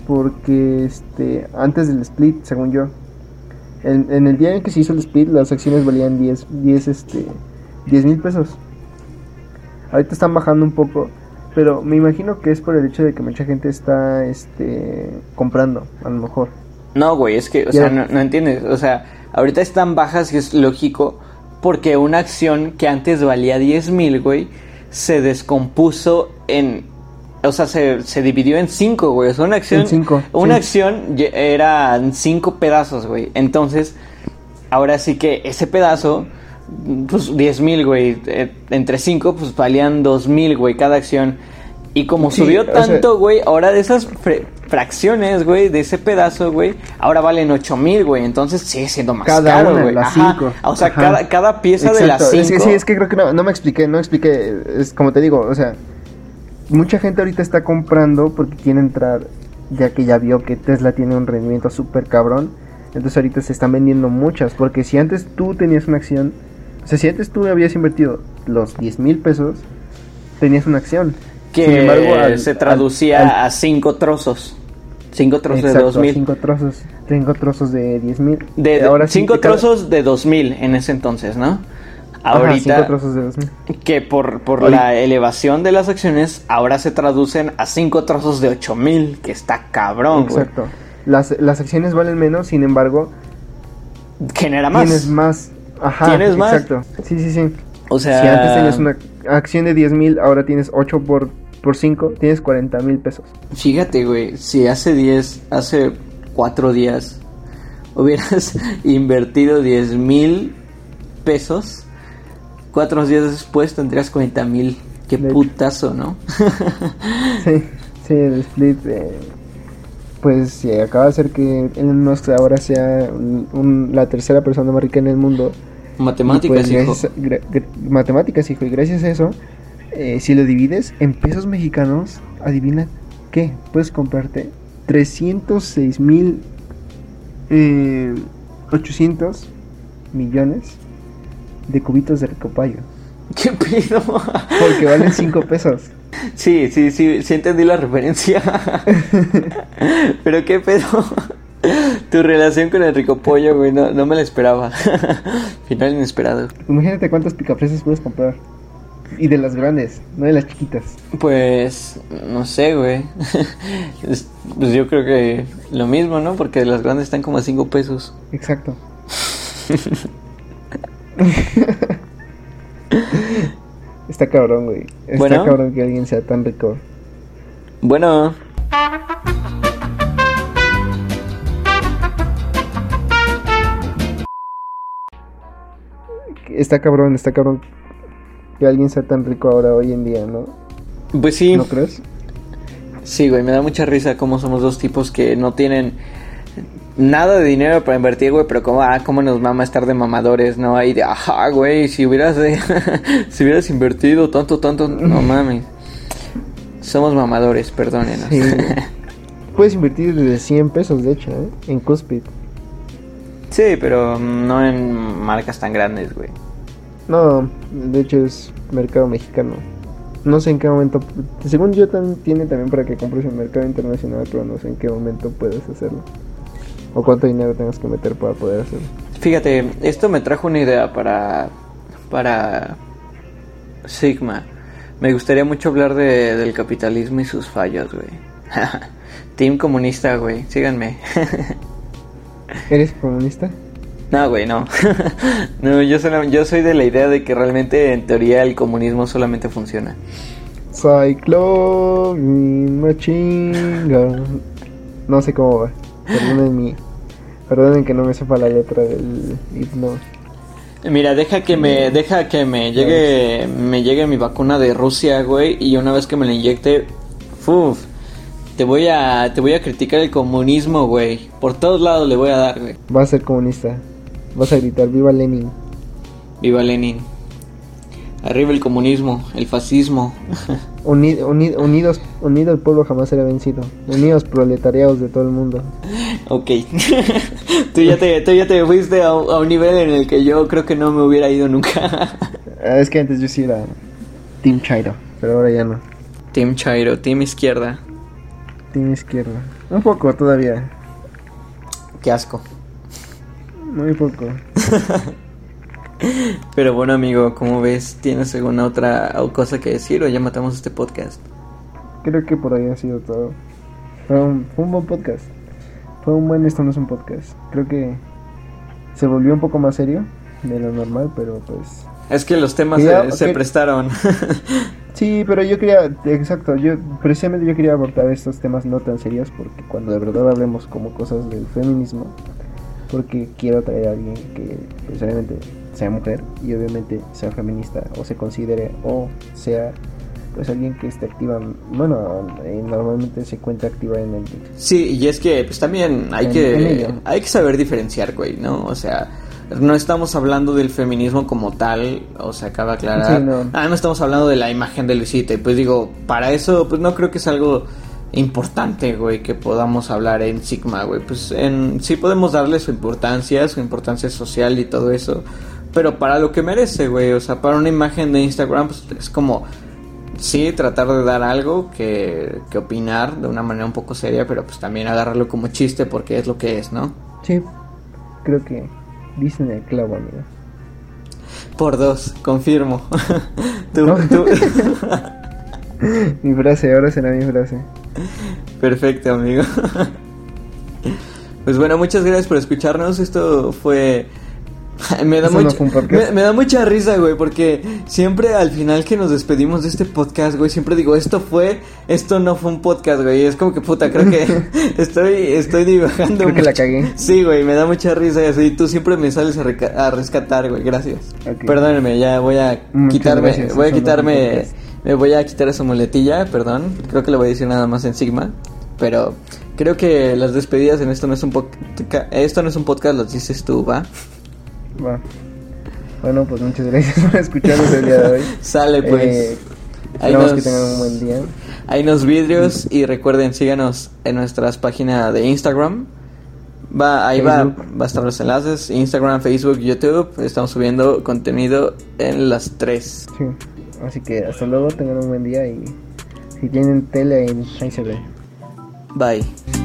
porque este antes del split, según yo. En, el día en que se hizo el split, las acciones valían 10, 10 este, 10 mil pesos. Ahorita están bajando un poco, pero me imagino que es por el hecho de que mucha gente está este, comprando, a lo mejor. No, güey, es que, o sea, no, no, entiendes. O sea, ahorita están bajas y es lógico porque una acción que antes valía 10 mil, güey, se descompuso en o sea, se, se dividió en cinco, güey. O sea, una acción. cinco, una acción era cinco pedazos, güey. Entonces, ahora sí que ese pedazo, pues 10 mil, güey. Eh, entre cinco, pues valían dos mil, güey, cada acción. Y como subió tanto, güey, ahora de esas fracciones, güey, de ese pedazo, güey, ahora valen 8 mil, güey. Entonces sigue siendo más Cada caro, güey. cinco. O sea, Ajá. cada, cada pieza de las Exacto. Es 5. que sí, es que creo que no, no me expliqué, no expliqué. Es como te digo, o sea, mucha gente ahorita está comprando porque quiere entrar, ya que ya vio que Tesla tiene un rendimiento súper cabrón. Entonces ahorita se están vendiendo muchas, porque si antes tú tenías una acción, o sea, si antes tú habías invertido los 10 mil pesos, tenías una acción. que Sin embargo, al- se traducía al- a 5 trozos. 5 trozos Exacto, de 2 mil. Cinco trozos, cinco trozos de 10 mil. De, Ahora sí, 5 de cada- trozos de 2000 en ese entonces, ¿no? Ajá, Ahorita, cinco trozos de 2 mil. que por, por la elevación de las acciones, ahora se traducen a 5 trozos de 8000, que está cabrón, güey. Exacto. Las, las acciones valen menos, sin embargo, Genera más. tienes más. Ajá, ¿Tienes más? Exacto. Sí, sí, sí. O sea, Si antes tenías una acción de 10 mil, ahora tienes 8 por, por 5, tienes 40 mil pesos. fíjate, güey, si hace 10, hace 4 días hubieras invertido 10 mil pesos, 4 días después tendrías 40 mil. Qué De putazo, ¿no? Sí, sí, el split. eh, pues sí, acaba de hacer que Elon Musk ahora sea un- un- la tercera persona más rica en el mundo. Matemáticas, pues, hijo. a- matemáticas, hijo. Y gracias a eso, eh, si lo divides en pesos mexicanos, adivina qué. Puedes comprarte 306 mil eh, 800 millones de cubitos de recopayo. ¿Qué pedo? Porque valen 5 pesos. Sí, sí, sí, sí entendí la referencia. Pero qué pedo. Tu relación con el rico pollo, güey, no, no me la esperaba. Final inesperado. Imagínate cuántas picafresas puedes comprar. Y de las grandes, no de las chiquitas. Pues, no sé, güey. Es- Pues yo creo que lo mismo, ¿no? Porque las grandes están como a 5 pesos. Exacto. Está cabrón, güey. Está Bueno. cabrón que alguien sea tan rico. Bueno, Está cabrón, está cabrón que alguien sea tan rico ahora hoy en día, ¿no? pues sí. ¿No crees? Sí, güey, me da mucha risa cómo somos dos tipos que no tienen nada de dinero para invertir, güey, pero como, ah, cómo nos mama estar de mamadores, ¿no? Ahí de, ajá, güey, si hubieras, de- si hubieras invertido tanto, tanto, no mames. Somos mamadores, perdónenos. Sí. Puedes invertir desde 100 pesos, de hecho, ¿eh? En Cuspid. Sí, pero no en marcas tan grandes, güey. No, de hecho es mercado mexicano. No sé en qué momento, según yo también tiene también para que compres en mercado internacional, pero no sé en qué momento puedes hacerlo. O cuánto dinero tengas que meter para poder hacerlo. Fíjate, esto me trajo una idea para, para Sigma. Me gustaría mucho hablar de, del capitalismo y sus fallos, güey. Team comunista, güey, síganme. ¿Eres comunista? No, güey, no. no, yo, solo- yo soy de la idea de que realmente en teoría el comunismo solamente funciona. Cyclone Machine Gun. No sé cómo va. Perdonen mi. Perdonen que no me sepa la letra del himno. Mira, deja que me, deja que me llegue, me llegue mi vacuna de Rusia, güey, y una vez que me la inyecte, uf, te voy a, te voy a criticar el comunismo, güey. Por todos lados le voy a dar, güey. Vas a ser comunista. Vas a gritar Viva Lenin. Viva Lenin. Arriba el comunismo, el fascismo. Uni- uni- unidos, unido el pueblo jamás será vencido. Unidos proletariados de todo el mundo. ok. tú, ya te, tú ya te fuiste a, a un nivel en el que yo creo que no me hubiera ido nunca. Ah, es que antes yo sí era Team Chairo, pero ahora ya no. Team Chairo, Team Izquierda. Team izquierda. Un poco todavía. Qué asco. Muy poco. Pero bueno, amigo, ¿cómo ves? ¿Tienes alguna otra cosa que decir o ya matamos este podcast? Creo que por ahí ha sido todo. Fue un, fue un buen podcast. Fue un buen esto no es un podcast. Creo que se volvió un poco más serio de lo normal, pero pues Es que los temas se, prestaron. Sí, pero yo quería, exacto, yo precisamente yo quería abordar estos temas no tan serios porque cuando de verdad hablemos como cosas del feminismo, porque quiero traer a alguien que pues, obviamente sea mujer y obviamente sea feminista o se considere o sea pues alguien que esté activa, bueno, eh, normalmente se encuentra activa en el... Sí, y es que pues también hay que hay que saber diferenciar, güey, ¿no? O sea, no estamos hablando del feminismo como tal, o sea, acaba de aclarar. no. Ah, no estamos hablando de la imagen de Luisita, y pues digo, para eso pues no creo que es algo importante, güey, que podamos hablar en Sigma, güey. Pues en sí podemos darle su importancia, su importancia social y todo eso, pero para lo que merece, güey, o sea, para una imagen de Instagram pues es como sí, tratar de dar algo que, que opinar de una manera un poco seria, pero pues también agarrarlo como chiste porque es lo que es, ¿no? Sí, creo que dicen el clavo, amigo. Por dos, confirmo. mi frase, ahora será mi frase. Perfecto, amigo. Pues bueno, muchas gracias por escucharnos. Esto fue me, da me, da mucha risa, güey, porque siempre al final que nos despedimos de este podcast, güey, siempre digo, esto fue, esto no fue un podcast, güey. Es como que puta, creo que estoy, estoy dibujando. Creo que la cagué. Sí, güey, me da mucha risa y tú siempre me sales a, rescatar, güey, gracias. Perdónenme, ya voy a quitarme, voy a quitarme, me voy a quitar esa muletilla, perdón. Creo que le voy a decir nada más en Sigma, pero creo que las despedidas en esto no es un podcast, esto no es un podcast, lo dices tú, ¿va? Bueno, pues muchas gracias por escucharnos el día de hoy. Sale pues. Eh, esperamos que tengan un buen día. Hay unos vídeos y recuerden, síganos en nuestras páginas de Instagram. Va, ahí va, va a estar los enlaces, Instagram, Facebook, YouTube. Estamos subiendo contenido en las tres. Sí. Así que hasta luego, tengan un buen día y si tienen tele, ahí se ve. Bye.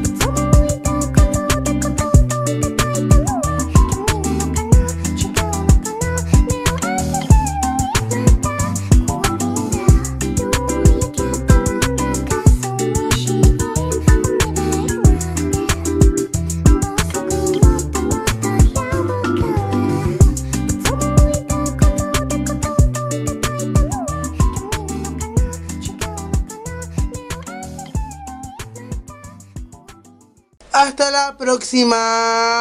Hasta la próxima.